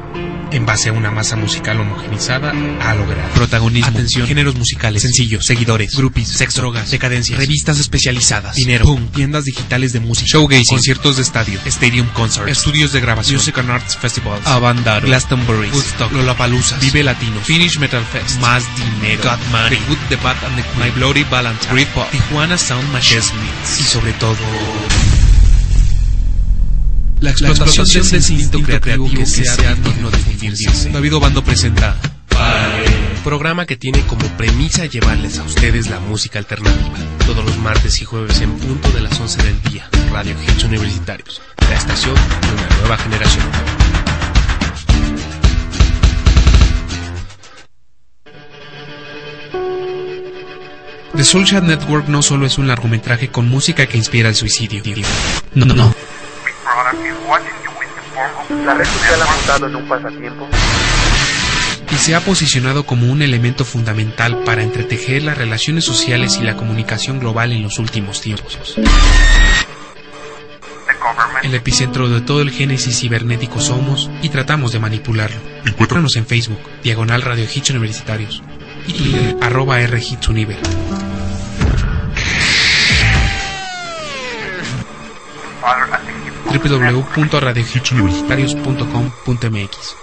En base a una masa musical homogenizada, ha logrado protagonismo, atención, géneros musicales, sencillos, seguidores, groupies, sexo, drogas, decadencias, revistas especializadas, dinero, tiendas digitales de música, showgazing, conciertos de estadio, stadium concerts, estudios de grabación, music and arts festivals, Avandar, Glastonbury, Woodstock, Lollapalooza, Vive Latino, Finnish Metal Fest, Más Dinero, Got Money, The Good, The Bad and The My Bloody Valentine, Britpop, Tijuana Sound Machine, Smiths, y sobre todo... La explotación, de ese instinto creativo, que sea digno de fundirse. David Obando presenta programa que tiene como premisa llevarles a ustedes la música alternativa. Todos los martes y jueves en punto de las 11 del día. Radio Hits Universitarios. La estación de una nueva generación. The Soulshad Network no solo es un largometraje con música que inspira el suicidio. No, no, no. La red social ha montado en un pasatiempo. y se ha posicionado como un elemento fundamental para entretejer las relaciones sociales y la comunicación global en los últimos tiempos. El epicentro de todo el génesis cibernético somos y tratamos de manipularlo. Encuéntranos en Facebook, Diagonal Radio Hits Universitarios y Twitter, arroba R Hits Univer. www.radiohitsuniversitarios.com.mx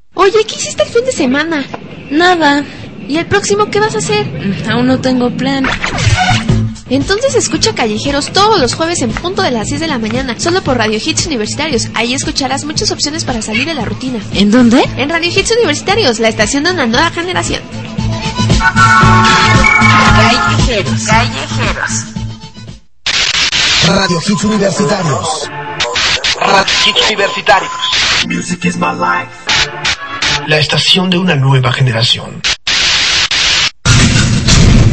Oye, ¿qué hiciste el fin de semana? Nada. ¿Y el próximo qué vas a hacer? Aún no tengo plan. Entonces escucha Callejeros todos los jueves en punto de las 6 de la mañana, solo por Radio Hits Universitarios. Ahí escucharás muchas opciones para salir de la rutina. ¿En dónde? En Radio Hits Universitarios, la estación de una nueva generación. Callejeros. Callejeros. Radio Hits Universitarios. Radio Hits Universitarios. Music is my life. La estación de una nueva generación.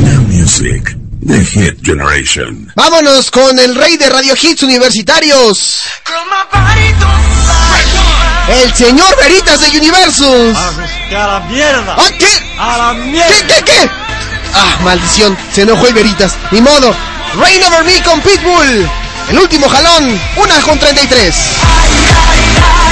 Now Music. The Hit Generation. Vámonos con el rey de Radio Hits Universitarios. El señor Veritas de Universus. ¡Que a la mierda! ¿Ah, qué? ¡A la mierda! ¿Qué, qué, qué? Ah, maldición, se enojó el Veritas. Ni modo. Rain Over Me con Pitbull. El último jalón, una con 33. Billy's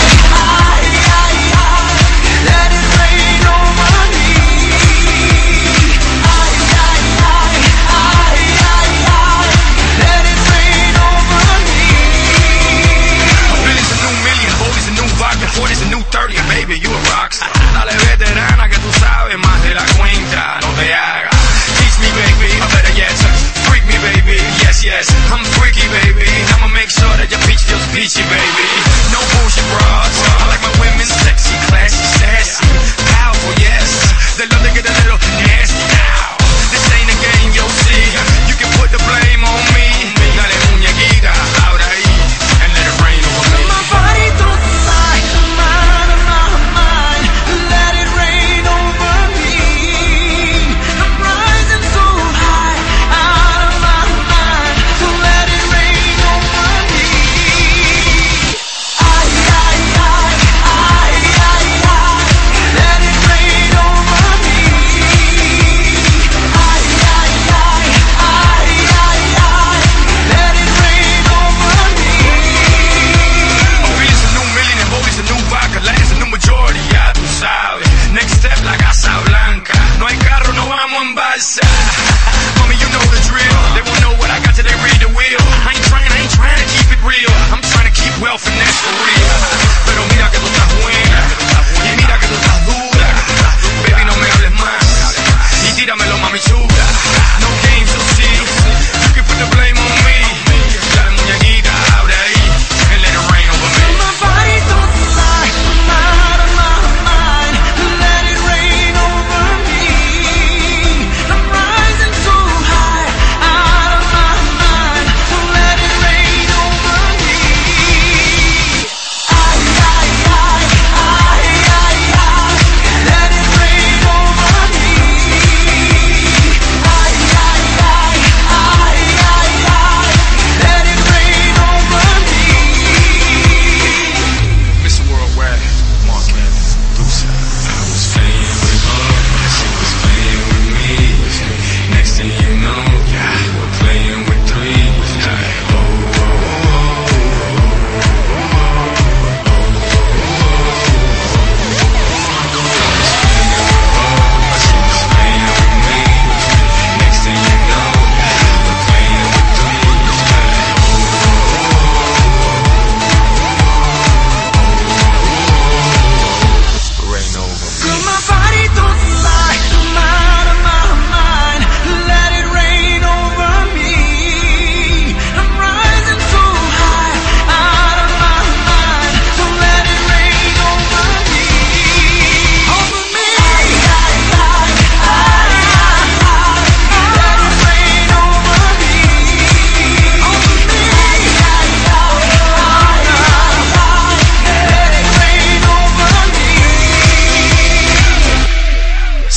rockstar. Dale veterana que tú sabes más de la cuenta, no te hagas. Teach me, baby, I better yes. Freak me, baby, yes, yes. I'm freaky, baby. I'ma make sure that your bitch feels peachy, baby.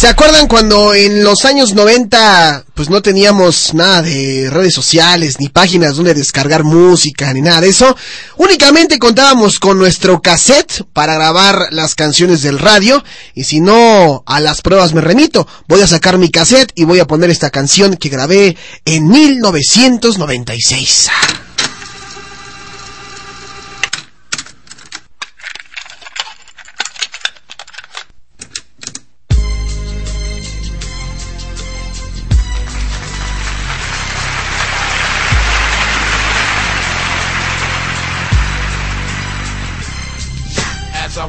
Acuerdan cuando en los años 90 pues no teníamos nada de redes sociales, ni páginas donde descargar música, ni nada de eso? Únicamente contábamos con nuestro cassette para grabar las canciones del radio y si no, a las pruebas me remito. Voy a sacar mi cassette y voy a poner esta canción que grabé en 1996.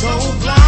so blind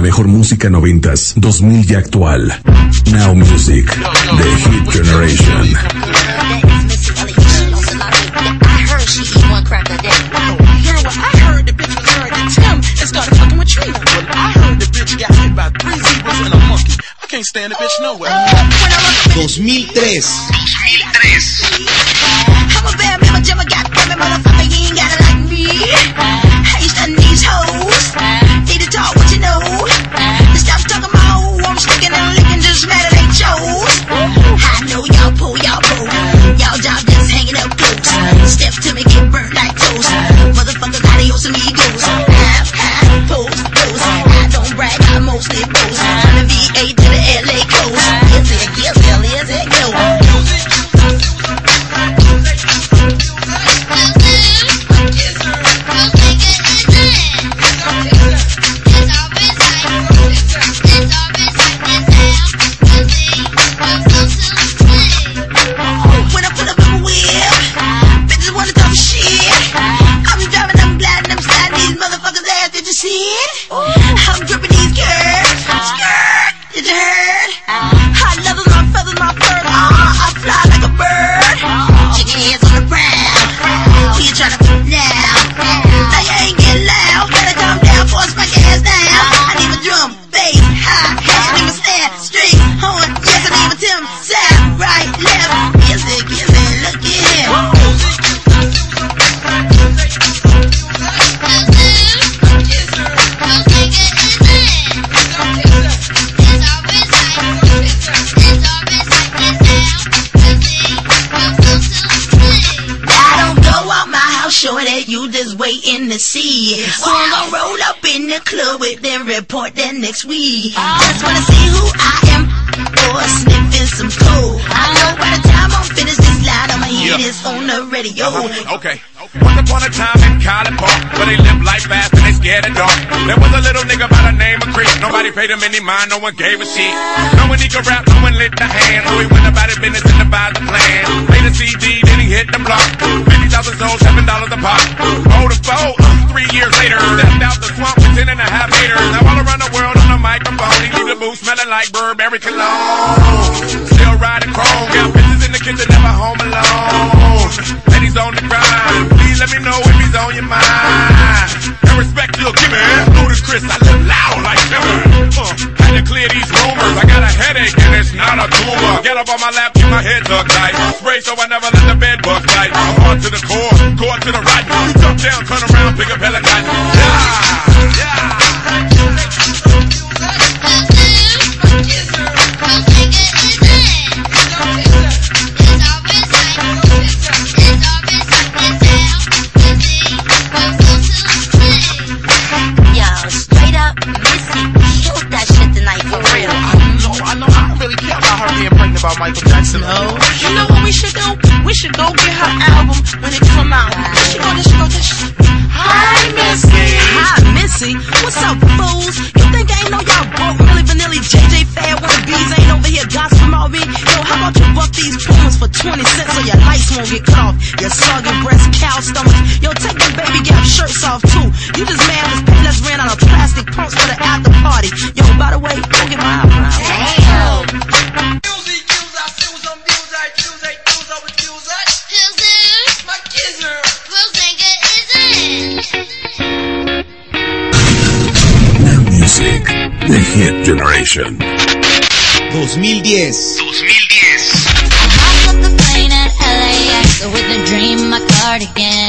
mejor música noventas, 2000 y actual. Now Music, The Hit Generation. ¡2003! What's the matter? Next week. Just wanna see who I am or sniffing some coke. I know by the time I'm finished this line, I'ma hear Yeah. this on the radio. Uh-huh. Okay. Once upon a time in College Park, where they live life fast and they scared of dark. There was a little nigga by the name of Chris. Nobody paid him any mind, no one gave a shit. No one he could rap, no one lit the hand. So he went about his business and devised a plan. Made a CD, then he hit the block. 50,000 sold, $7 a pop. Rolled a uh, three years later. Stepped out the swamp with 10 and a half haters. Now all around the world smelling like Burberry cologne. Still riding chrome, got bitches in the kitchen, never home alone. Ladies on the grind, please let me know if he's on your mind. And respect you'll give me, Ludacris, I live loud like Timber. Uh, had to clear these rumors, I got a headache and it's not a tumor. Get up on my lap, keep my head tucked tight. Spray so I never let the bed bugs bite. I'm on to the core, core to the right. You jump down, turn around, Your soggy breast, cow stomach. Yo, take them baby gap shirts off too. You just mad as Payless ran out of plastic pumps for the after party. Yo, by the way, go get my eyebrows. Damn. The Hit Generation 2010 2010 dream, my cardigan.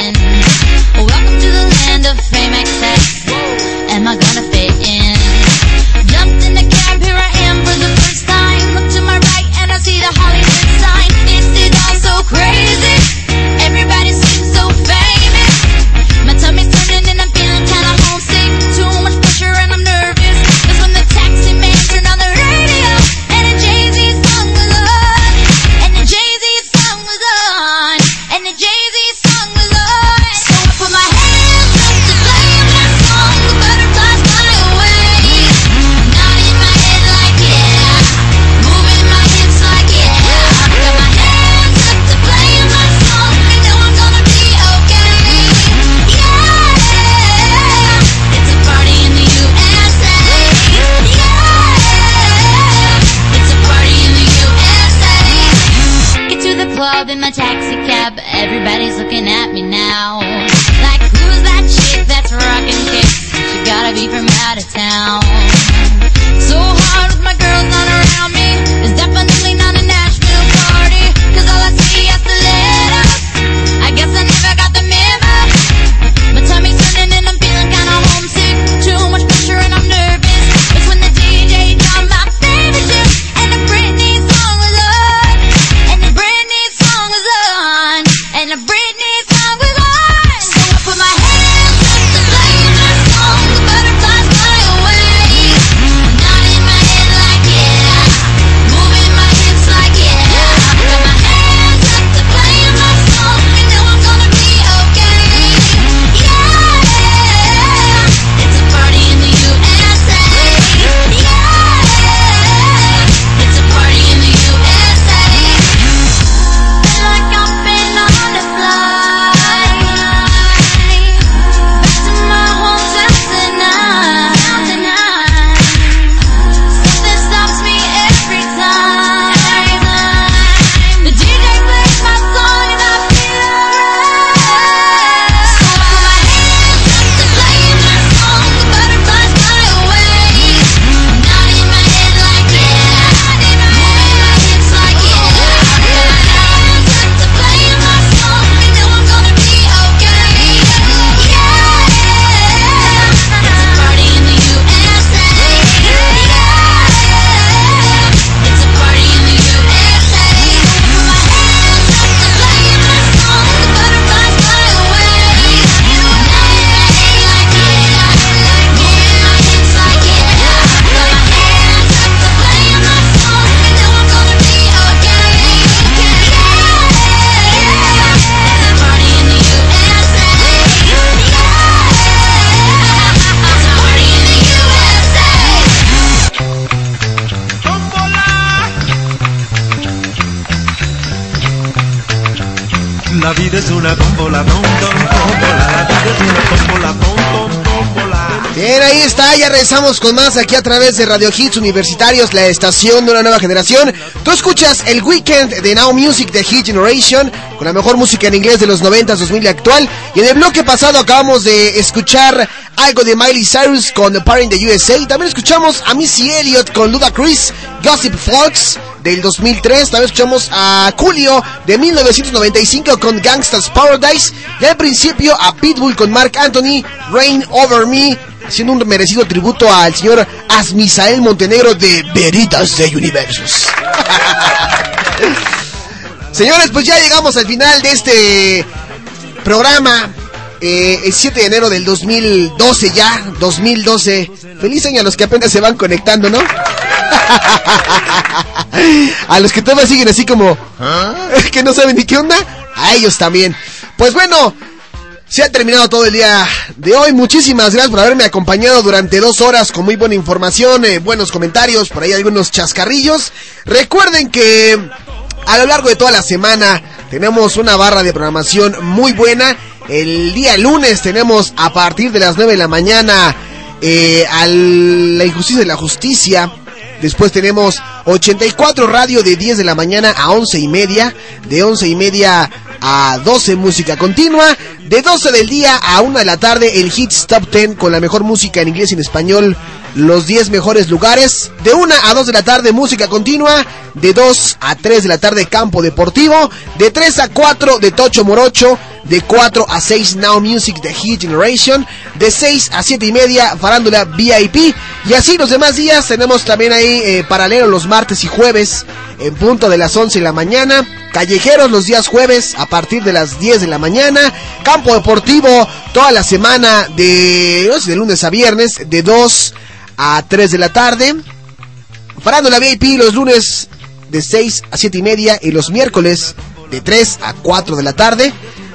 Es una. Bien, ahí está, ya regresamos con más aquí a través de Radio Hits Universitarios, la estación de una nueva generación. Tú escuchas el weekend de Now Music de Hit Generation, con la mejor música en inglés de los 90, 2000 y actual. Y en el bloque pasado acabamos de escuchar algo de Miley Cyrus con The Party in the USA. También escuchamos a Missy Elliott con Ludacris, Gossip Fox del 2003. También escuchamos a Julio de 1995 con Gangsta's Paradise. Y al principio a Pitbull con Mark Anthony, Rain Over Me haciendo un merecido tributo al señor Asmisael Montenegro de Veritas de Universos. <laughs> Señores, pues ya llegamos al final de este programa. Eh, el 7 de enero del 2012 ya, 2012. Feliz año a los que apenas se van conectando, ¿no? A los que todavía siguen así como... que no saben ni qué onda. A ellos también. Pues bueno, se ha terminado todo el día de hoy. Muchísimas gracias por haberme acompañado durante dos horas con muy buena información, eh, buenos comentarios, por ahí algunos chascarrillos. Recuerden que a lo largo de toda la semana tenemos una barra de programación muy buena. El día lunes tenemos a partir de las 9 de la mañana eh, a la injusticia de la justicia. Después tenemos 84 radio de 10 de la mañana a 11 y media. De 11 y media a 12 música continua. De 12 del día a 1 de la tarde el Hits Top 10 con la mejor música en inglés y en español. Los 10 mejores lugares. De 1 a 2 de la tarde música continua. De 2 a 3 de la tarde campo deportivo. De 3 a 4 de Tocho Morocho. De 4 a 6 Now Music de Hit Generation. De 6 a 7 y media Farándula VIP. Y así los demás días tenemos también ahí eh, paralelo los martes y jueves en punto de las 11 de la mañana. Callejeros los días jueves a partir de las 10 de la mañana. Campo Deportivo toda la semana de, de lunes a viernes de 2 a 3 de la tarde. Farándula VIP los lunes de 6 a 7 y media y los miércoles de 3 a 4 de la tarde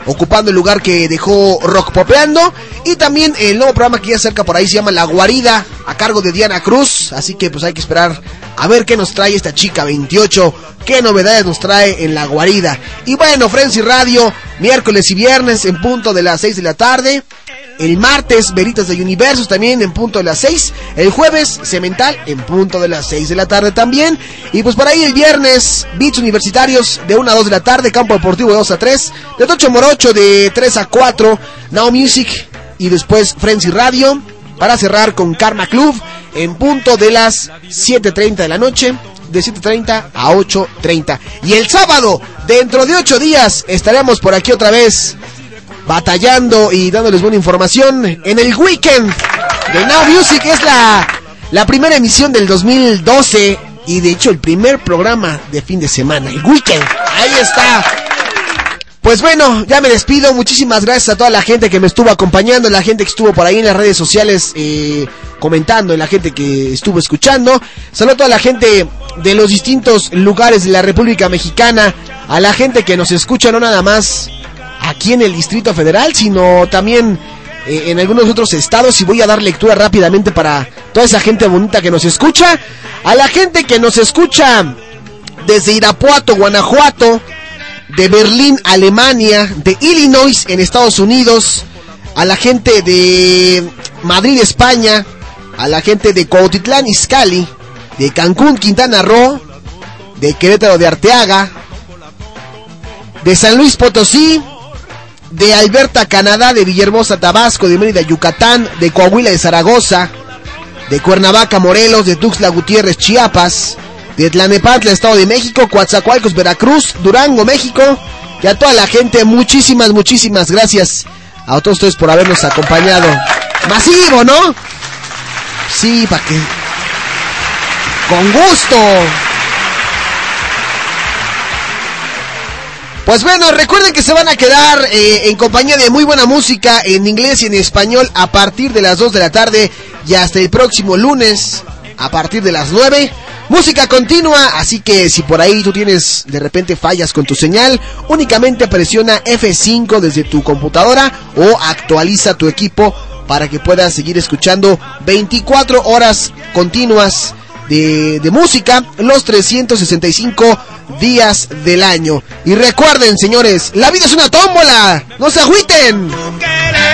ocupando el lugar que dejó Rock Popeando. Y también el nuevo programa que ya cerca por ahí se llama La Guarida, a cargo de Diana Cruz. Así que pues hay que esperar a ver qué nos trae esta chica 28, qué novedades nos trae en La Guarida. Y bueno, Frenzy Radio, miércoles y viernes en punto de las 6 de la tarde. El martes, Veritas de Universos también en punto de las 6. El jueves, Cemental en punto de las 6 de la tarde también. Y pues por ahí el viernes, Beats Universitarios de 1 a 2 de la tarde. Campo Deportivo de 2 a 3. De 8 Morocho de 3 a 4. Now Music. Y después Frenzy Radio. Para cerrar con Karma Club en punto de las 7.30 de la noche. De 7.30 a 8.30. Y el sábado, dentro de 8 días, estaremos por aquí otra vez batallando y dándoles buena información en el weekend de Now Music. Es la, la primera emisión del 2012 y de hecho el primer programa de fin de semana, el weekend. Ahí está. Pues bueno, ya me despido. Muchísimas gracias a toda la gente que me estuvo acompañando, la gente que estuvo por ahí en las redes sociales eh, comentando, la gente que estuvo escuchando. Saludo a toda la gente de los distintos lugares de la República Mexicana, a la gente que nos escucha no nada más aquí en el Distrito Federal, sino también eh, en algunos otros estados. Y voy a dar lectura rápidamente para toda esa gente bonita que nos escucha. A la gente que nos escucha desde Irapuato, Guanajuato, de Berlín, Alemania, de Illinois en Estados Unidos, a la gente de Madrid, España, a la gente de Cuautitlán, Izcalli, de Cancún, Quintana Roo, de Querétaro de Arteaga, de San Luis Potosí, de Alberta, Canadá, de Villahermosa, Tabasco, de Mérida, Yucatán, de Coahuila, de Zaragoza, de Cuernavaca, Morelos, de Tuxtla Gutiérrez, Chiapas, de Tlanepantla, Estado de México, Coatzacoalcos, Veracruz, Durango, México, y a toda la gente, muchísimas, muchísimas gracias a todos ustedes por habernos acompañado. Masivo, ¿no? Sí, para que... Con gusto. Pues bueno, recuerden que se van a quedar eh, en compañía de muy buena música en inglés y en español a partir de las 2 de la tarde y hasta el próximo lunes a partir de las 9. Música continua, así que si por ahí tú tienes de repente fallas con tu señal, únicamente presiona F5 desde tu computadora o actualiza tu equipo para que puedas seguir escuchando 24 horas continuas de, de, música los 365 días del año. Y recuerden, señores, la vida es una tómbola. No se agüiten.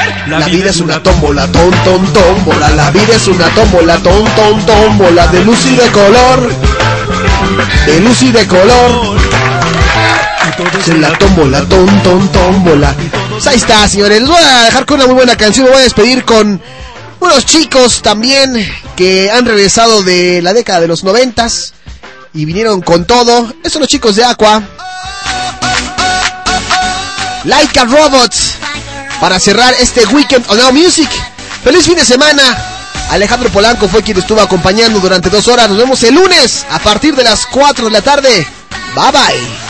¿Eh? La, vida, es una tómbola, ton, ton, tómbola. La vida es una tómbola, ton, ton, tómbola. De luz y de color, de luz y de color. En la tómbola, ton, ton, tómbola. Pues ahí está, señores. Les voy a dejar con una muy buena canción. Me voy a despedir con unos chicos también que han regresado de la década de los noventas y vinieron con todo. Estos son los chicos de Aqua. Like a Robots para cerrar este Weekend on Now Music. ¡Feliz fin de semana! Alejandro Polanco fue quien estuvo acompañando durante dos horas. Nos vemos el lunes a partir de las 4 de la tarde. Bye bye.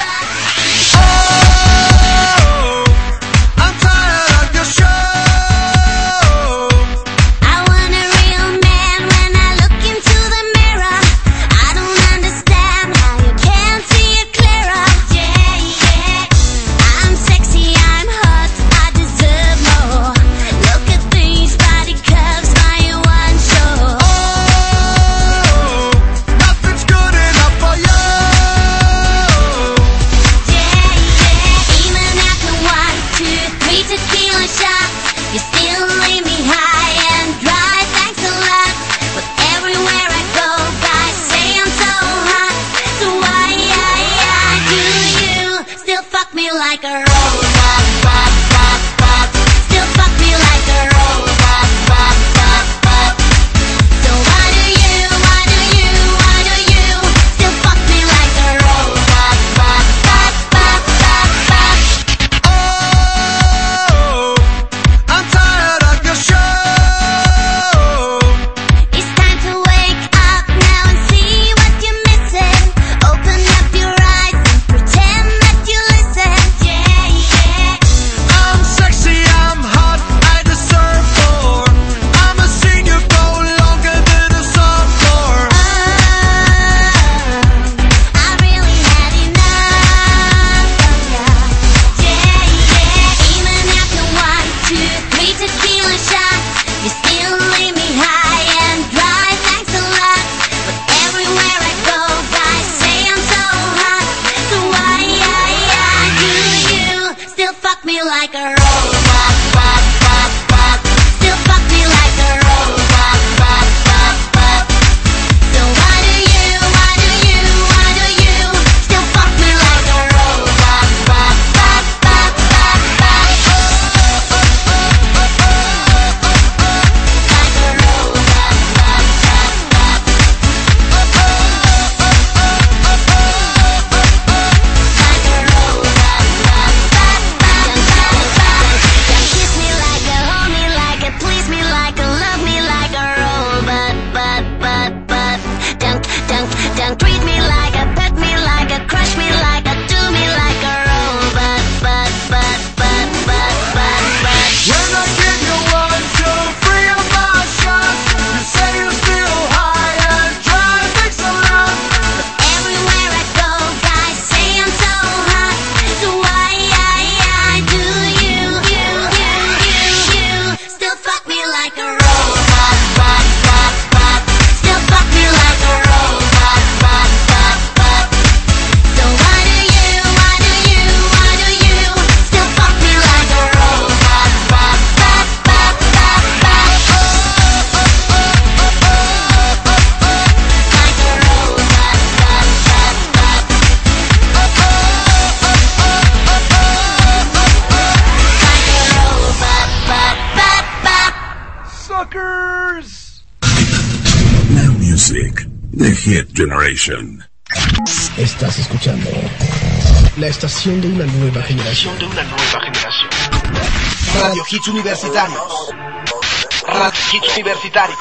hits universitarios. Hits universitarios.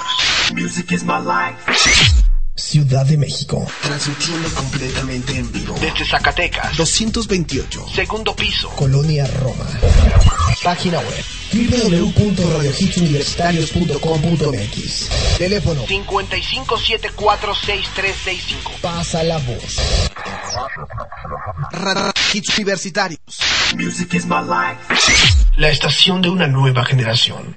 Music is my life. Ciudad de México. Transmitiendo completamente en vivo. Desde Zacatecas. 228. Segundo piso. Colonia Roma. Página web. www.radiohitsuniversitarios.com.mx Teléfono 55746365. Pasa la voz. Hits Universitarios. Music is my life la estación de una nueva generación.